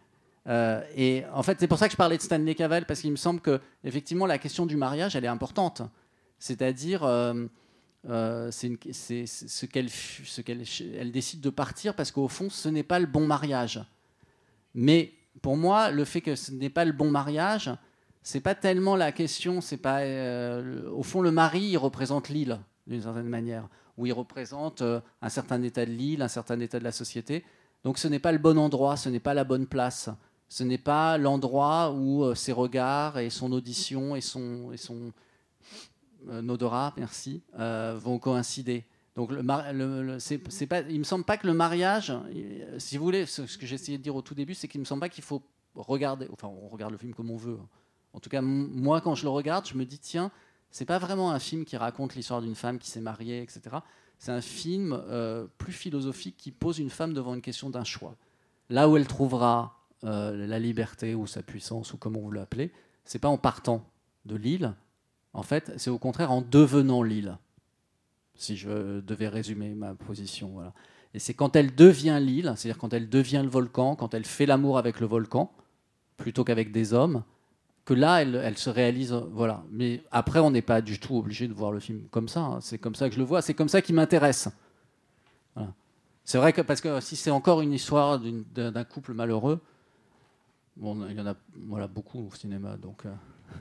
C: Euh, et en fait, c'est pour ça que je parlais de Stanley Cavell, parce qu'il me semble que, effectivement, la question du mariage, elle est importante. C'est-à-dire, euh, euh, c'est ce qu'elle elle décide de partir, parce qu'au fond, ce n'est pas le bon mariage. Mais pour moi, le fait que ce n'est pas le bon mariage, c'est pas tellement la question. C'est pas au fond le mari, il représente l'île d'une certaine manière, ou il représente un certain état de l'île, un certain état de la société. Donc ce n'est pas le bon endroit, ce n'est pas la bonne place, ce n'est pas l'endroit où euh, ses regards et son audition et son euh, odorat, merci, euh, vont coïncider. Donc le, le- il me semble pas que le mariage, si vous voulez, ce, que essayé de dire au tout début, c'est qu'il me semble pas qu'il faut regarder, enfin on regarde le film comme on veut, En tout cas, moi, quand je le regarde, je me dis tiens, c'est pas vraiment un film qui raconte l'histoire d'une femme qui s'est mariée, etc. C'est un film plus philosophique qui pose une femme devant une question d'un choix. Là où elle trouvera euh, la liberté ou sa puissance ou comment vous l'appelez, c'est pas en partant de l'île. En fait, c'est au contraire en devenant l'île. Si je devais résumer ma position, voilà. Et c'est quand elle devient l'île, c'est-à-dire quand elle devient le volcan, quand elle fait l'amour avec le volcan, plutôt qu'avec des hommes, que là, elle, se réalise. Voilà. Mais après, on n'est pas du tout obligé de voir le film comme ça. hein. C'est comme ça que je le vois. C'est comme ça qui m'intéresse. C'est vrai que parce que si c'est encore une histoire d'un couple malheureux, bon, il y en a voilà, beaucoup au cinéma. Donc, euh, *laughs*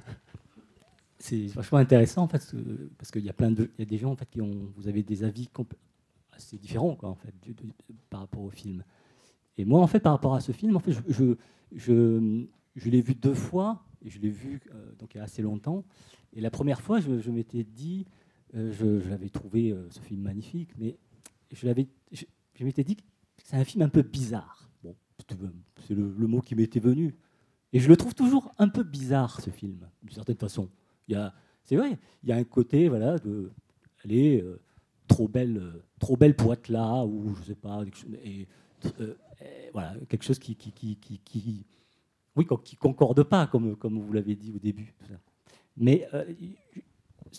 J: C'est vachement intéressant en fait, parce qu'il y a plein de, il y a des gens en fait qui ont, vous avez des avis assez différents quoi en fait par rapport au film. Et moi en fait par rapport à ce film, en fait je, je, je, je l'ai vu deux fois et je l'ai vu euh, donc il y a assez longtemps. Et la première fois je, m'étais dit, euh, je, l'avais trouvé ce film magnifique, mais je l'avais, je m'étais dit que c'est un film un peu bizarre. Bon, c'est le, mot qui m'était venu. Et je le trouve toujours un peu bizarre, ce film, d'une certaine façon. C'est vrai, il y a un côté, voilà, de, elle euh, trop belle, euh, trop belle pour être là, ou je sais pas, euh, et voilà, quelque chose qui, qui, qui, qui, concorde pas, comme, vous l'avez dit au début.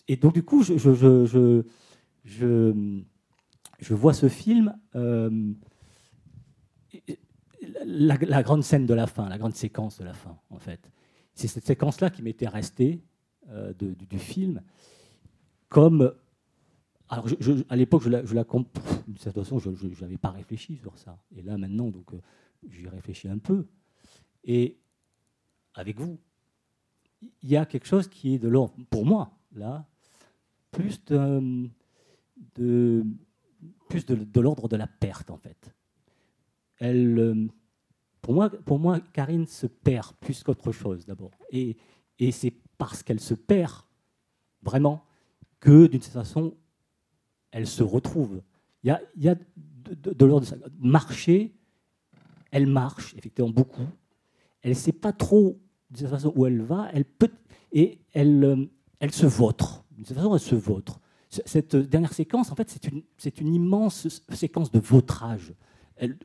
J: et donc du coup, je vois ce film. La, grande scène de la fin, la grande séquence de la fin, en fait. C'est cette séquence-là qui m'était restée euh, du, film comme. Alors, à l'époque, je la, je la d'une certaine façon, je n'avais pas réfléchi sur ça. Et là, maintenant, donc, euh, j'y réfléchis un peu. Et avec vous, il y a quelque chose qui est de l'ordre, pour moi, là, plus de, plus de, de l'ordre de la perte, en fait. Elle, euh, pour, moi, pour moi, Karine se perd plus qu'autre chose, d'abord. Et, et c'est parce qu'elle se perd, vraiment, que d'une certaine façon, elle se retrouve. Il y a, y a de, l'ordre de ça. Marcher, elle marche, effectivement, beaucoup. Elle ne sait pas trop, d'une certaine façon, où elle va. Elle peut, et elle, euh, elle se vautre. D'une certaine façon, elle se vautre. Cette dernière séquence, en fait, c'est une, une immense séquence de vautrage. Elle,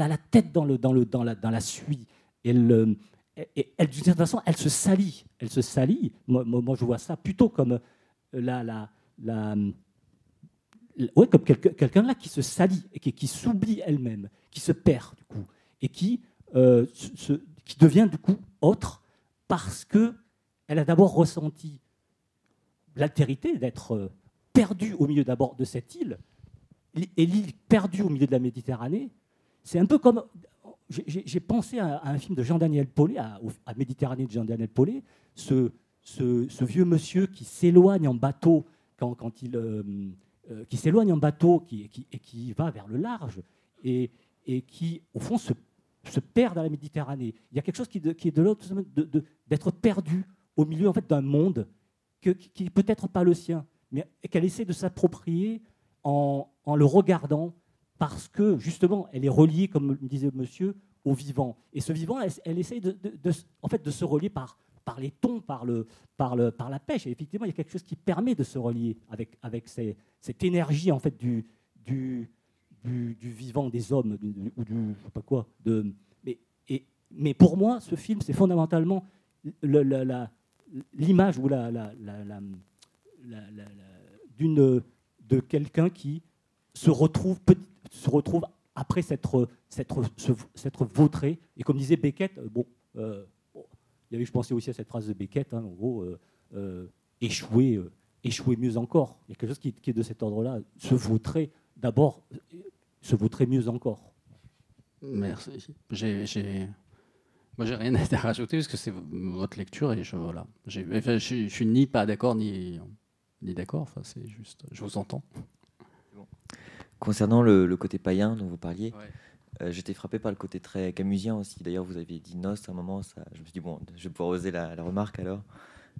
J: a la tête dans, la, suie. Euh, elle, d'une certaine façon, elle se salit. Elle se salit. Moi, je vois ça plutôt comme euh, quelqu'un quelqu'un là qui se salit et qui, s'oublie elle-même, qui se perd du coup, et qui, euh, qui devient du coup autre parce que elle a d'abord ressenti l'altérité d'être perdue au milieu d'abord de cette île, et l'île perdue au milieu de la Méditerranée. C'est un peu comme j'ai- pensé à, un film de Jean-Daniel Paulet, à, Méditerranée de Jean-Daniel Paulet, ce, ce, vieux monsieur qui s'éloigne en bateau quand, quand il euh, euh, qui s'éloigne en bateau qui, qui- et qui va vers le large et, et qui au fond se, se perd dans la Méditerranée. Il y a quelque chose qui, qui est de l'autre d'être perdu au milieu en fait d'un monde qui n'est peut-être pas le sien, mais qu'elle essaie de s'approprier en, en le regardant parce que justement, elle est reliée, comme me disait monsieur, au vivant. Et ce vivant, elle, elle essaye de, en fait, de se relier par, par les tons, par, le, par, le, par la pêche. Et effectivement, il y a quelque chose qui permet de se relier avec, avec cette énergie en fait, du, du, du, vivant des hommes, ou du, je sais pas quoi. De, mais, et, mais pour moi, ce film, c'est fondamentalement le- le- l'image ou la- la- la- d'une de quelqu'un qui se retrouve petit- se retrouve après s'être vautré et comme disait Beckett euh, bon, euh, je pensais aussi à cette phrase de Beckett hein, en gros euh, échouer échouer mieux encore il y a quelque chose qui, est de cet ordre là se vautrer d'abord se vautrer mieux encore
C: Merci. J'ai, Moi, j'ai rien *laughs* à rajouter parce que c'est votre lecture et je voilà. Je suis ni pas d'accord ni ni d'accord. Enfin, c'est juste. Je vous entends.
K: Concernant le, le côté païen dont vous parliez, euh, j'étais frappé par le côté très camusien aussi. D'ailleurs, vous aviez dit Nost à un moment, ça, je me suis dit, bon, je vais pouvoir oser la, la remarque alors.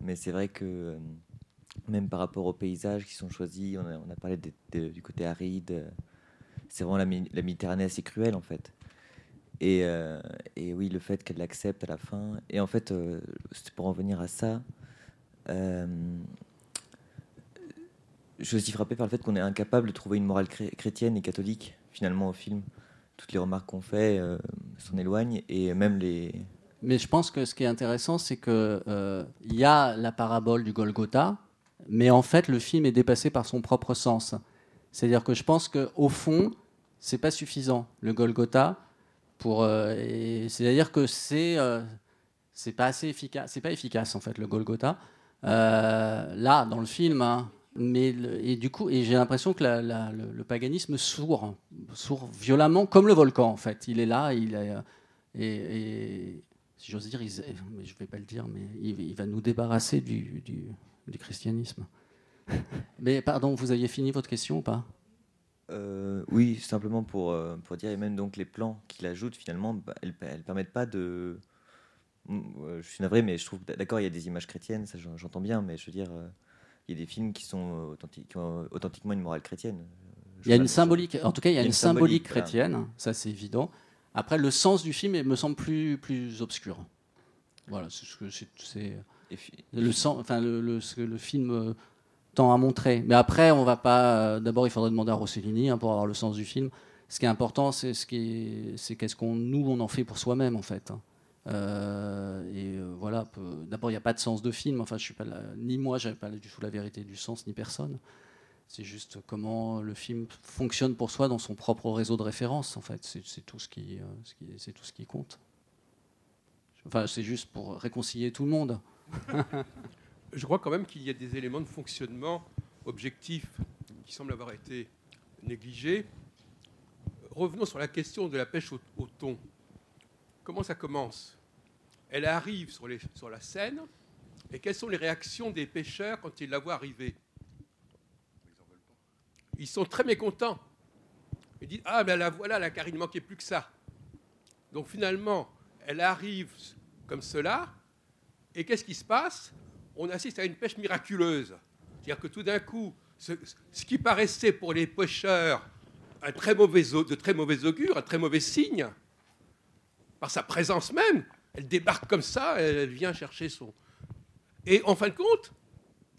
K: Mais c'est vrai que euh, même par rapport aux paysages qui sont choisis, on a, on a parlé du côté aride, euh, c'est vraiment la, Méditerranée assez cruelle en fait. Et, et oui, le fait qu'elle l'accepte à la fin. Et en fait, c'est pour en venir à ça. Je suis aussi frappé par le fait qu'on est incapable de trouver une morale chré- chrétienne et catholique finalement au film. Toutes les remarques qu'on fait euh, s'en éloignent et même les.
C: Mais je pense que ce qui est intéressant, c'est que euh, y a la parabole du Golgotha, mais en fait, le film est dépassé par son propre sens. C'est-à-dire que je pense qu'au fond, c'est pas suffisant le Golgotha pour. euh, C'est-à-dire que c'est euh, c'est pas assez efficace. C'est pas efficace en fait le Golgotha. Là, dans le film. hein. Mais et du coup, et j'ai l'impression que le, paganisme sourd, sourd violemment, comme le volcan en fait. Il est là, il est, euh, et, si j'ose dire, mais je vais pas le dire, mais il, va nous débarrasser du, du, christianisme. *laughs* mais pardon, vous aviez fini votre question ou pas?
K: Euh, oui, simplement pour, euh, pour dire, et même donc les plans qu'il ajoute, finalement, bah, elles, elles permettent pas de. Mm, Je suis navré, mais je trouve, d'accord, il y a des images chrétiennes, ça j'en- j'entends bien, mais je veux dire, il y a des films qui, sont euh, authentiques, qui ont authentiquement une morale chrétienne.
C: Il y a une symbolique, en tout cas, il y a une symbolique chrétienne, ça c'est évident. Après, le sens du film il me semble plus, plus obscur. Voilà, c'est ce que c'est- le sens, enfin le, le- ce que le film euh, tend à montrer. Mais après, on va pas. euh, D'abord, il faudrait demander à Rossellini hein, pour avoir le sens du film. Ce qui est important, c'est ce qui est- c'est qu'est-ce qu'on nous on en fait pour soi-même en fait. Euh, et euh, voilà. D'abord, il n'y a pas de sens de film. Enfin, je suis pas ni moi, j'avais pas du tout la vérité du sens, ni personne. C'est juste comment le film fonctionne pour soi dans son propre réseau de référence. En fait, c'est tout ce qui, euh, ce qui- c'est tout ce qui compte. Enfin, c'est juste pour réconcilier tout le monde. *laughs*
L: Je crois quand même qu'il y a des éléments de fonctionnement objectifs qui semblent avoir été négligés. Revenons sur la question de la pêche au thon. Comment ça commence? Elle arrive sur, la scène, et quelles sont les réactions des pêcheurs quand ils la voient arriver? Ils sont très mécontents. Ils disent Ah, mais la voilà, la car il ne manquait plus que ça. Donc finalement, elle arrive comme cela, et qu'est-ce qui se passe? On assiste à une pêche miraculeuse. C'est-à-dire que tout d'un coup, ce, qui paraissait pour les pêcheurs très mauvais, au- de très mauvais augure, un très mauvais signe, par sa présence même, elle débarque comme ça, elle, vient chercher son... Et en fin de compte,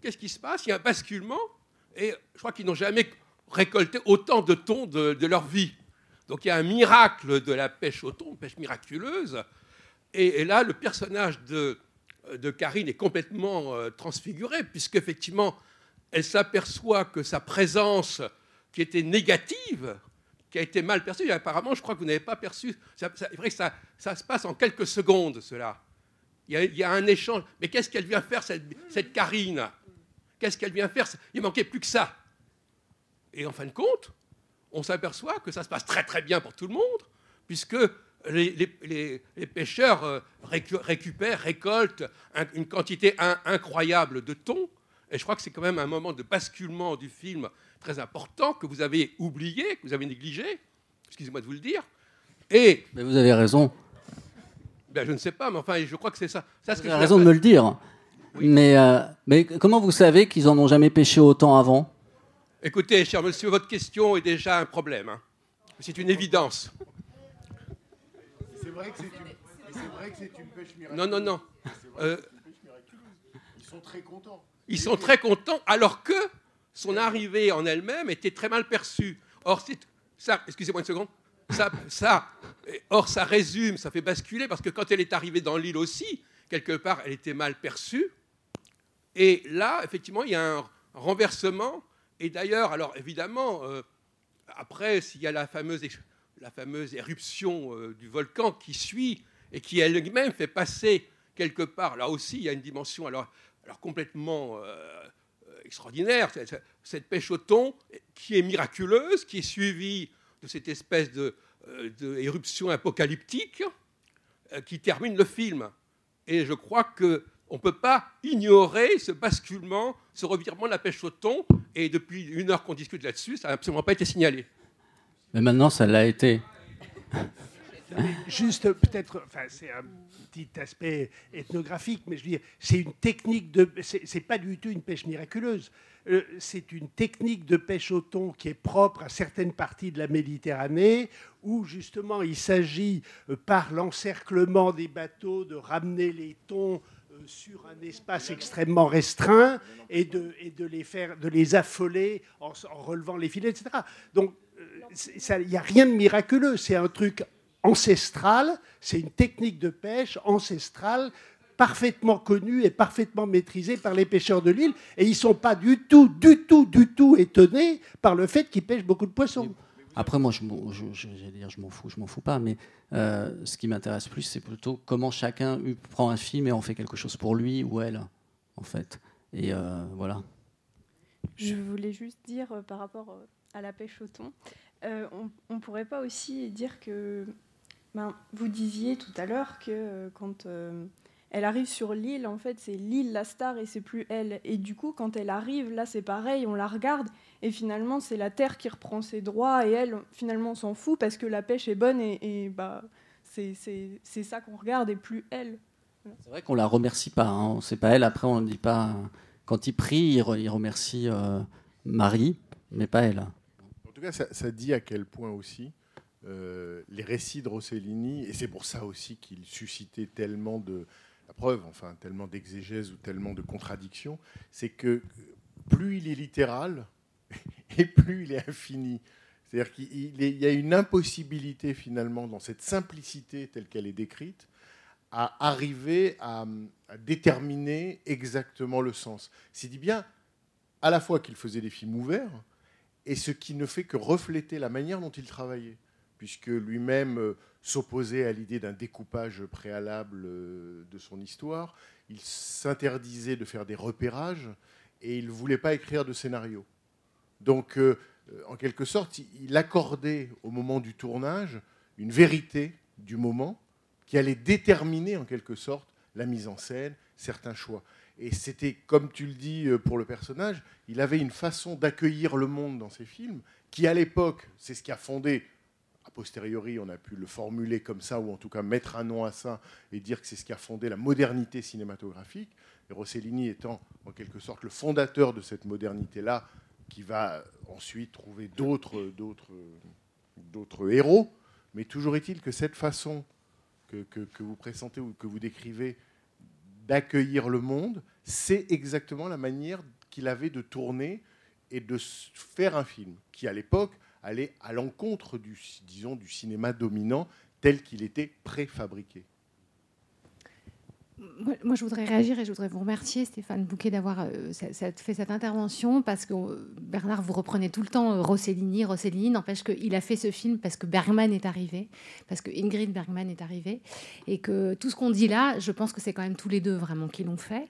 L: qu'est-ce qui se passe? Il y a un basculement, et je crois qu'ils n'ont jamais récolté autant de thon de, leur vie. Donc il y a un miracle de la pêche au thon, pêche miraculeuse, et, et là, le personnage de, de Karine est complètement euh, transfiguré, puisqu'effectivement, elle s'aperçoit que sa présence, qui était négative, qui a été mal perçue, et apparemment, je crois que vous n'avez pas perçu, c'est vrai que ça, se passe en quelques secondes, cela. Il y a, un échange. Mais qu'est-ce qu'elle vient faire, cette, cette Karine? Qu'est-ce qu'elle vient faire? Il manquait plus que ça. Et en fin de compte, on s'aperçoit que ça se passe très très bien pour tout le monde, puisque les, les- pêcheurs euh, récu- récupèrent, récoltent un- une quantité in- incroyable de thon. Et je crois que c'est quand même un moment de basculement du film très important que vous avez oublié, que vous avez négligé. Excusez-moi de vous le dire. Et
C: Mais vous avez raison.
L: ben, je ne sais pas, mais enfin, je crois que c'est ça. ça ce
C: Vous
L: que
C: avez
L: je
C: raison de me le dire. Mais, euh, mais comment vous savez qu'ils en ont jamais pêché autant avant?
L: Écoutez, cher monsieur, votre question est déjà un problème. hein. C'est une évidence.
B: C'est vrai que c'est une, pêche miraculeuse.
L: Non, non, non.
B: Vrai
L: Euh,
B: une pêche miraculeuse. Ils sont très contents.
L: Ils sont très contents, alors que son arrivée en elle-même était très mal perçue. Or, ça, excusez-moi une seconde, ça, ça, or, ça résume, ça fait basculer, parce que quand elle est arrivée dans l'île aussi, quelque part, elle était mal perçue. Et là, effectivement, il y a un renversement. Et d'ailleurs, alors évidemment, euh, après, s'il y a la fameuse, la fameuse éruption euh, du volcan qui suit et qui elle-même fait passer quelque part, là aussi, il y a une dimension alors, alors complètement euh, extraordinaire, cette, pêche au thon qui est miraculeuse, qui est suivie de cette espèce de, euh, apocalyptique euh, qui termine le film. Et je crois que on ne peut pas ignorer ce basculement, ce revirement de la pêche au thon. Et depuis une heure qu'on discute là-dessus, ça n'a absolument pas été signalé.
C: Mais maintenant, ça l'a été.
E: Juste peut-être, enfin c'est un petit aspect ethnographique, mais je veux dire, c'est une technique de, c'est pas du tout une pêche miraculeuse. Euh, c'est une technique de pêche au thon qui est propre à certaines parties de la Méditerranée, où justement il s'agit, euh, par l'encerclement des bateaux, de ramener les thons euh, sur un espace extrêmement restreint et de, et de les faire, de les affoler en, en relevant les filets, etc. Donc il n'y a rien de miraculeux, c'est un truc ancestral, c'est une technique de pêche ancestrale parfaitement connue et parfaitement maîtrisée par les pêcheurs de l'île, et ils ne sont pas du tout, du tout, du tout étonnés par le fait qu'ils pêchent beaucoup de poissons.
C: Après, moi, je m'en, je, dire, je m'en fous, je m'en fous pas, mais euh, ce qui m'intéresse plus, c'est plutôt comment chacun prend un film et en fait quelque chose pour lui ou elle, en fait. Et euh, voilà.
M: Je voulais juste dire euh, par rapport à la pêche au thon, euh, on ne pourrait pas aussi dire que. Ben, vous disiez tout à l'heure que euh, quand euh, elle arrive sur l'île, en fait, c'est l'île la star et c'est plus elle. Et du coup, quand elle arrive, là, c'est pareil, on la regarde et finalement, c'est la terre qui reprend ses droits et elle, finalement, s'en fout parce que la pêche est bonne et, et, bah, c'est c'est- c'est ça qu'on regarde et plus elle.
C: C'est vrai qu'on la remercie pas. Hein. C'est pas elle. Après, on ne dit pas. Quand il prie, il, re- il remercie euh, Marie, mais pas elle.
B: En tout cas, ça, ça dit à quel point aussi euh, les récits de Rossellini, et c'est pour ça aussi qu'il suscitait tellement de la preuve, enfin tellement d'exégèse ou tellement de contradictions, c'est que plus il est littéral *laughs* et plus il est infini. C'est-à-dire qu'il y a une impossibilité finalement dans cette simplicité telle qu'elle est décrite à arriver à, à déterminer exactement le sens. C'est dit bien à la fois qu'il faisait des films ouverts, et ce qui ne fait que refléter la manière dont il travaillait, puisque lui-même euh, s'opposait à l'idée d'un découpage préalable euh, de son histoire, il s'interdisait de faire des repérages, et il ne voulait pas écrire de scénario. Donc, euh, en quelque sorte, il- accordait au moment du tournage une vérité du moment qui allait déterminer en quelque sorte la mise en scène, certains choix. Et c'était, comme tu le dis pour le personnage, il avait une façon d'accueillir le monde dans ses films qui, à l'époque, c'est ce qui a fondé, posteriori, on a pu le formuler comme ça, ou en tout cas mettre un nom à ça et dire que c'est ce qui a fondé la modernité cinématographique. Et Rossellini étant en quelque sorte le fondateur de cette modernité-là, qui va ensuite trouver d'autres, d'autres, d'autres héros. Mais toujours est-il que cette façon que, que- que vous présentez ou que vous décrivez d'accueillir le monde, c'est exactement la manière qu'il avait de tourner et de faire un film qui, à l'époque, allait à l'encontre du, disons, du cinéma dominant tel qu'il était préfabriqué.
N: Moi, je voudrais réagir et je voudrais vous remercier, Stéphane Bouquet, d'avoir euh, fait cette intervention parce que euh, Bernard, vous reprenez tout le temps euh, Rossellini. Rossellini n'empêche qu'il a fait ce film parce que Bergman est arrivé, parce que Ingrid Bergman est arrivée, et que tout ce qu'on dit là, je pense que c'est quand même tous les deux vraiment qui l'ont fait.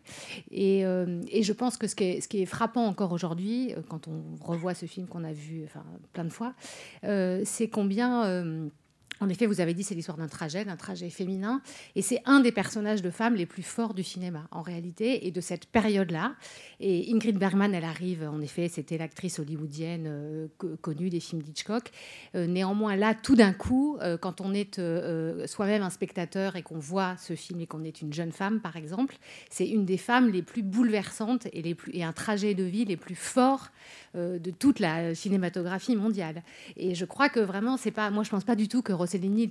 N: Et, je pense que ce qui est, ce qui est frappant encore aujourd'hui, quand on revoit ce film qu'on a vu plein de fois, c'est combien. En effet, vous avez dit c'est l'histoire d'un trajet, d'un trajet féminin, et c'est un des personnages de femmes les plus forts du cinéma en réalité, et de cette période-là. Et Ingrid Bergman, elle arrive, en effet, c'était l'actrice hollywoodienne euh, co- connue des films d'Hitchcock. Euh, néanmoins, là, tout d'un coup, euh, quand on est euh, soi-même un spectateur et qu'on voit ce film et qu'on est une jeune femme, par exemple, c'est une des femmes les plus bouleversantes et, et un trajet de vie les plus forts de toute la cinématographie mondiale. Et je crois que vraiment, c'est pas, moi, je pense pas du tout que Rossellini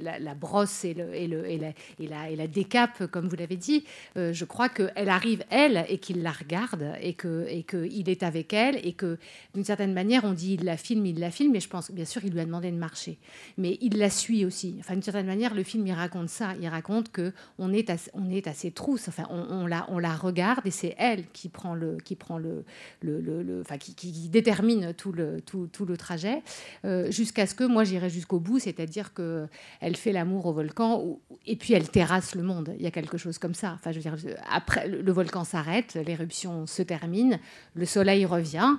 N: la, brosse et, le, et, le, et, la, et, la, décape, comme vous l'avez dit. Euh, je crois qu'elle arrive, elle, et qu'il la regarde, et qu'il et que est avec elle, et que d'une certaine manière, on dit il la filme, il la filme, mais je pense, bien sûr, il lui a demandé de marcher. Mais il la suit aussi. Enfin, d'une certaine manière, le film, il raconte ça. Il raconte que on est à, on est à ses trousses. Enfin, on, la, regarde, et c'est elle qui prend le, qui prend le, le, le- le- enfin, qui, qui- détermine tout le, tout le trajet, euh, jusqu'à ce que moi j'irai jusqu'au bout, c'est-à-dire que elle fait l'amour au volcan et puis elle terrasse le monde. Il y a quelque chose comme ça. Enfin, je veux dire, après le volcan s'arrête, l'éruption se termine, le soleil revient.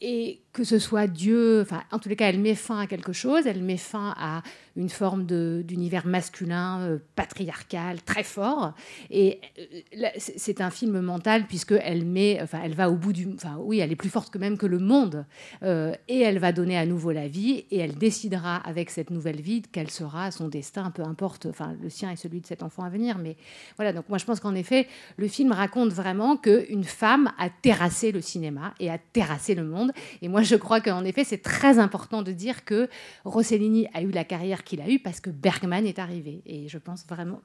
N: Et que ce soit Dieu, enfin, en tous les cas, elle met fin à quelque chose, elle met fin à une forme d'univers masculin, euh, patriarcal, très fort. Et euh, c'est un film mental puisque elle met, enfin, elle va au bout du, enfin, oui, elle est plus forte que même que le monde, euh, et elle va donner à nouveau la vie, et elle décidera avec cette nouvelle vie quel sera son destin, peu importe, enfin, le sien et celui de cet enfant à venir. Mais voilà, donc moi je pense qu'en effet, le film raconte vraiment qu'une femme a terrassé le cinéma et a terrassé le monde. Et moi je crois qu'en effet, c'est très important de dire que Rossellini a eu la carrière qu'il a eue parce que Bergman est arrivé. Et je pense vraiment.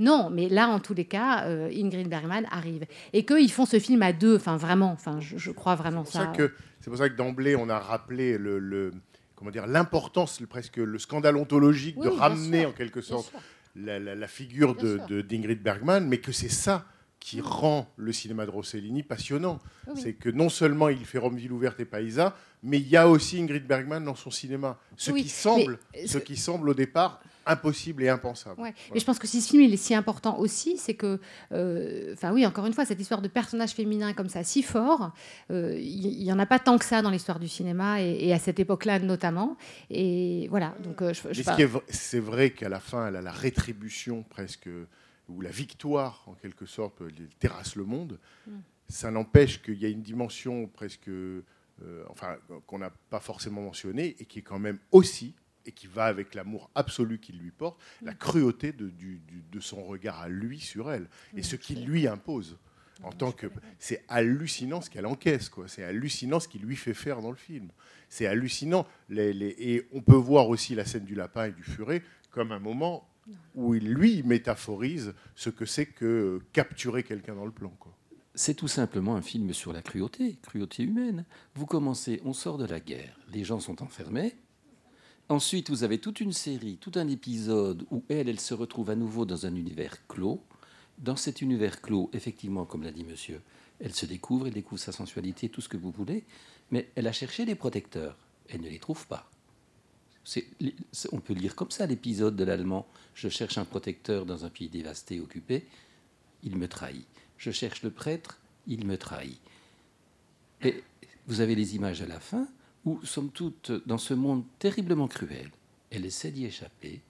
N: Non, mais là, en tous les cas, euh, Ingrid Bergman arrive. Et qu'ils font ce film à deux, enfin vraiment, enfin, je, je crois vraiment ça.
B: c'est pour ça que d'emblée, on a rappelé le, le- comment dire l'importance, presque le scandale ontologique
N: Oui,
B: de ramener
N: sûr,
B: en quelque sorte la, la- la figure
N: Bien
B: de- d'Ingrid Bergman, mais que c'est ça qui rend le cinéma de Rossellini passionnant.
N: Oui.
B: C'est que non seulement il fait Rome ville ouverte et Paisa, mais il y a aussi Ingrid Bergman dans son cinéma. Ce
N: Oui,
B: qui semble, ce qui semble au départ impossible et impensable.
N: Ouais.
B: Voilà.
N: Mais je pense que si ce film il est si important aussi, c'est que, euh, enfin oui, encore une fois, cette histoire de personnage féminin comme ça, si fort, euh, il n'y en a pas tant que ça dans l'histoire du cinéma et, et à cette époque-là notamment. Et voilà, donc euh, je,
B: Mais ce
N: pas-
B: c'est vrai qu'à la fin, elle a la rétribution presque, ou la victoire en quelque sorte, terrasse le monde.
N: Mm.
B: Ça n'empêche qu'il y a une dimension presque, euh, enfin, qu'on n'a pas forcément mentionnée et qui est quand même aussi, et qui va avec l'amour absolu qu'il lui porte, la cruauté de, du- du- de son regard à lui sur elle et ce qu'il lui impose. En tant que, c'est hallucinant ce qu'elle encaisse, quoi. C'est hallucinant ce qu'il lui fait faire dans le film. C'est hallucinant. Les- les- et on peut voir aussi la scène du lapin et du furet comme un moment où il lui métaphorise ce que c'est que capturer quelqu'un dans le plan, quoi.
D: C'est tout simplement un film sur la cruauté, cruauté humaine. Vous commencez, on sort de la guerre, les gens sont enfermés. Ensuite, vous avez toute une série, tout un épisode où elle, elle se retrouve à nouveau dans un univers clos. Dans cet univers clos, effectivement, comme l'a dit monsieur, elle se découvre, elle découvre sa sensualité, tout ce que vous voulez, mais elle a cherché des protecteurs. Elle ne les trouve pas. On peut lire comme ça l'épisode de l'allemand. Je cherche un protecteur dans un pays dévasté, occupé. Il me trahit. Je cherche le prêtre. Il me trahit. Et vous avez les images à la fin où, somme toute, dans ce monde terriblement cruel, elle essaie d'y échapper.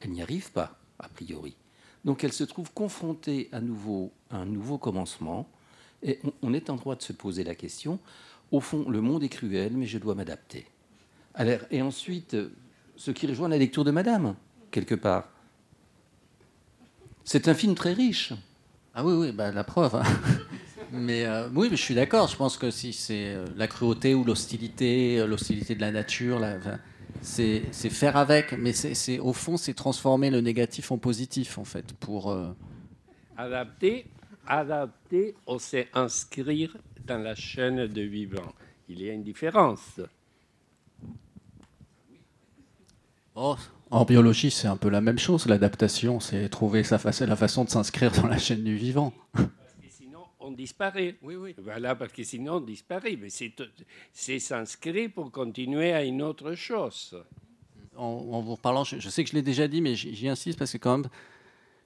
D: Elle n'y arrive pas, a priori. Donc elle se trouve confrontée à nouveau à un nouveau commencement. Et on est en droit de se poser la question, au fond, le monde est cruel, mais je dois m'adapter. Alors, et ensuite, euh, ce qui rejoint la lecture de Madame, quelque part. C'est un film très riche.
C: Ah oui, oui, bah, la preuve. hein. *laughs* mais euh, oui, mais je suis d'accord. Je pense que si c'est euh, la cruauté ou l'hostilité, l'hostilité de la nature, la- enfin, c'est c'est faire avec. Mais c'est c'est- au fond, c'est transformer le négatif en positif, en fait, pour. euh,
G: Adapter, adapter, ou c'est inscrire dans la chaîne de vivant. Il y a une différence.
C: Oh, en biologie, c'est un peu la même chose. L'adaptation, c'est trouver sa fa- la façon de s'inscrire dans la chaîne du vivant.
G: Sinon, on disparaît. Oui, oui. Voilà, parce que sinon, on disparaît. Mais c'est s'inscrire pour continuer à une autre chose.
C: en, en vous reparlant, je, je sais que je l'ai déjà dit, mais j'y j'y insiste parce que quand même,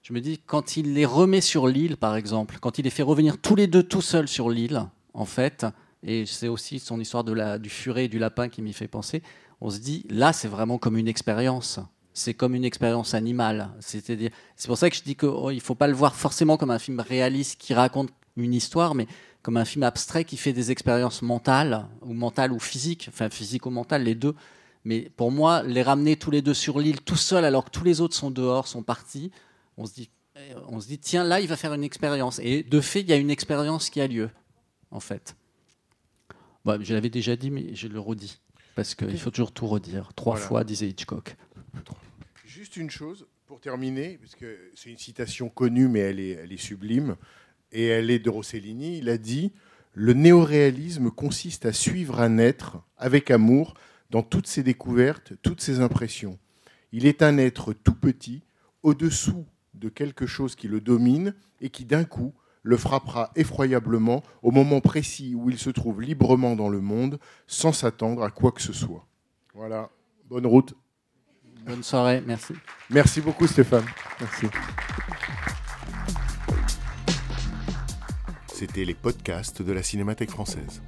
C: je me dis, quand il les remet sur l'île, par exemple, quand il les fait revenir tous les deux tout seuls sur l'île, en fait, et c'est aussi son histoire de la, du furet et du lapin qui m'y fait penser, on se dit, là, c'est vraiment comme une expérience. C'est comme une expérience animale. C'est-à-dire, c'est pour ça que je dis qu'il ne faut pas le voir forcément comme un film réaliste qui raconte une histoire, mais comme un film abstrait qui fait des expériences mentales, ou mentales ou physiques, enfin physiques ou mentales, les deux. Mais pour moi, les ramener tous les deux sur l'île tout seul alors que tous les autres sont dehors, sont partis, on se dit, on se dit tiens, là, il va faire une expérience. Et de fait, il y a une expérience qui a lieu, en fait. Bon, je l'avais déjà dit, mais je le redis. Parce qu'il faut toujours tout redire. Trois
B: Voilà.
C: fois, disait Hitchcock.
B: Juste une chose pour terminer, parce que c'est une citation connue, mais elle est, elle est sublime, et elle est de Rossellini. Il a dit Le néoréalisme consiste à suivre un être avec amour dans toutes ses découvertes, toutes ses impressions. Il est un être tout petit, au-dessous de quelque chose qui le domine et qui d'un coup le frappera effroyablement au moment précis où il se trouve librement dans le monde, sans s'attendre à quoi que ce soit. Voilà, bonne route.
C: Bonne soirée, merci.
B: Merci beaucoup Stéphane. Merci. C'était les podcasts de la Cinémathèque française.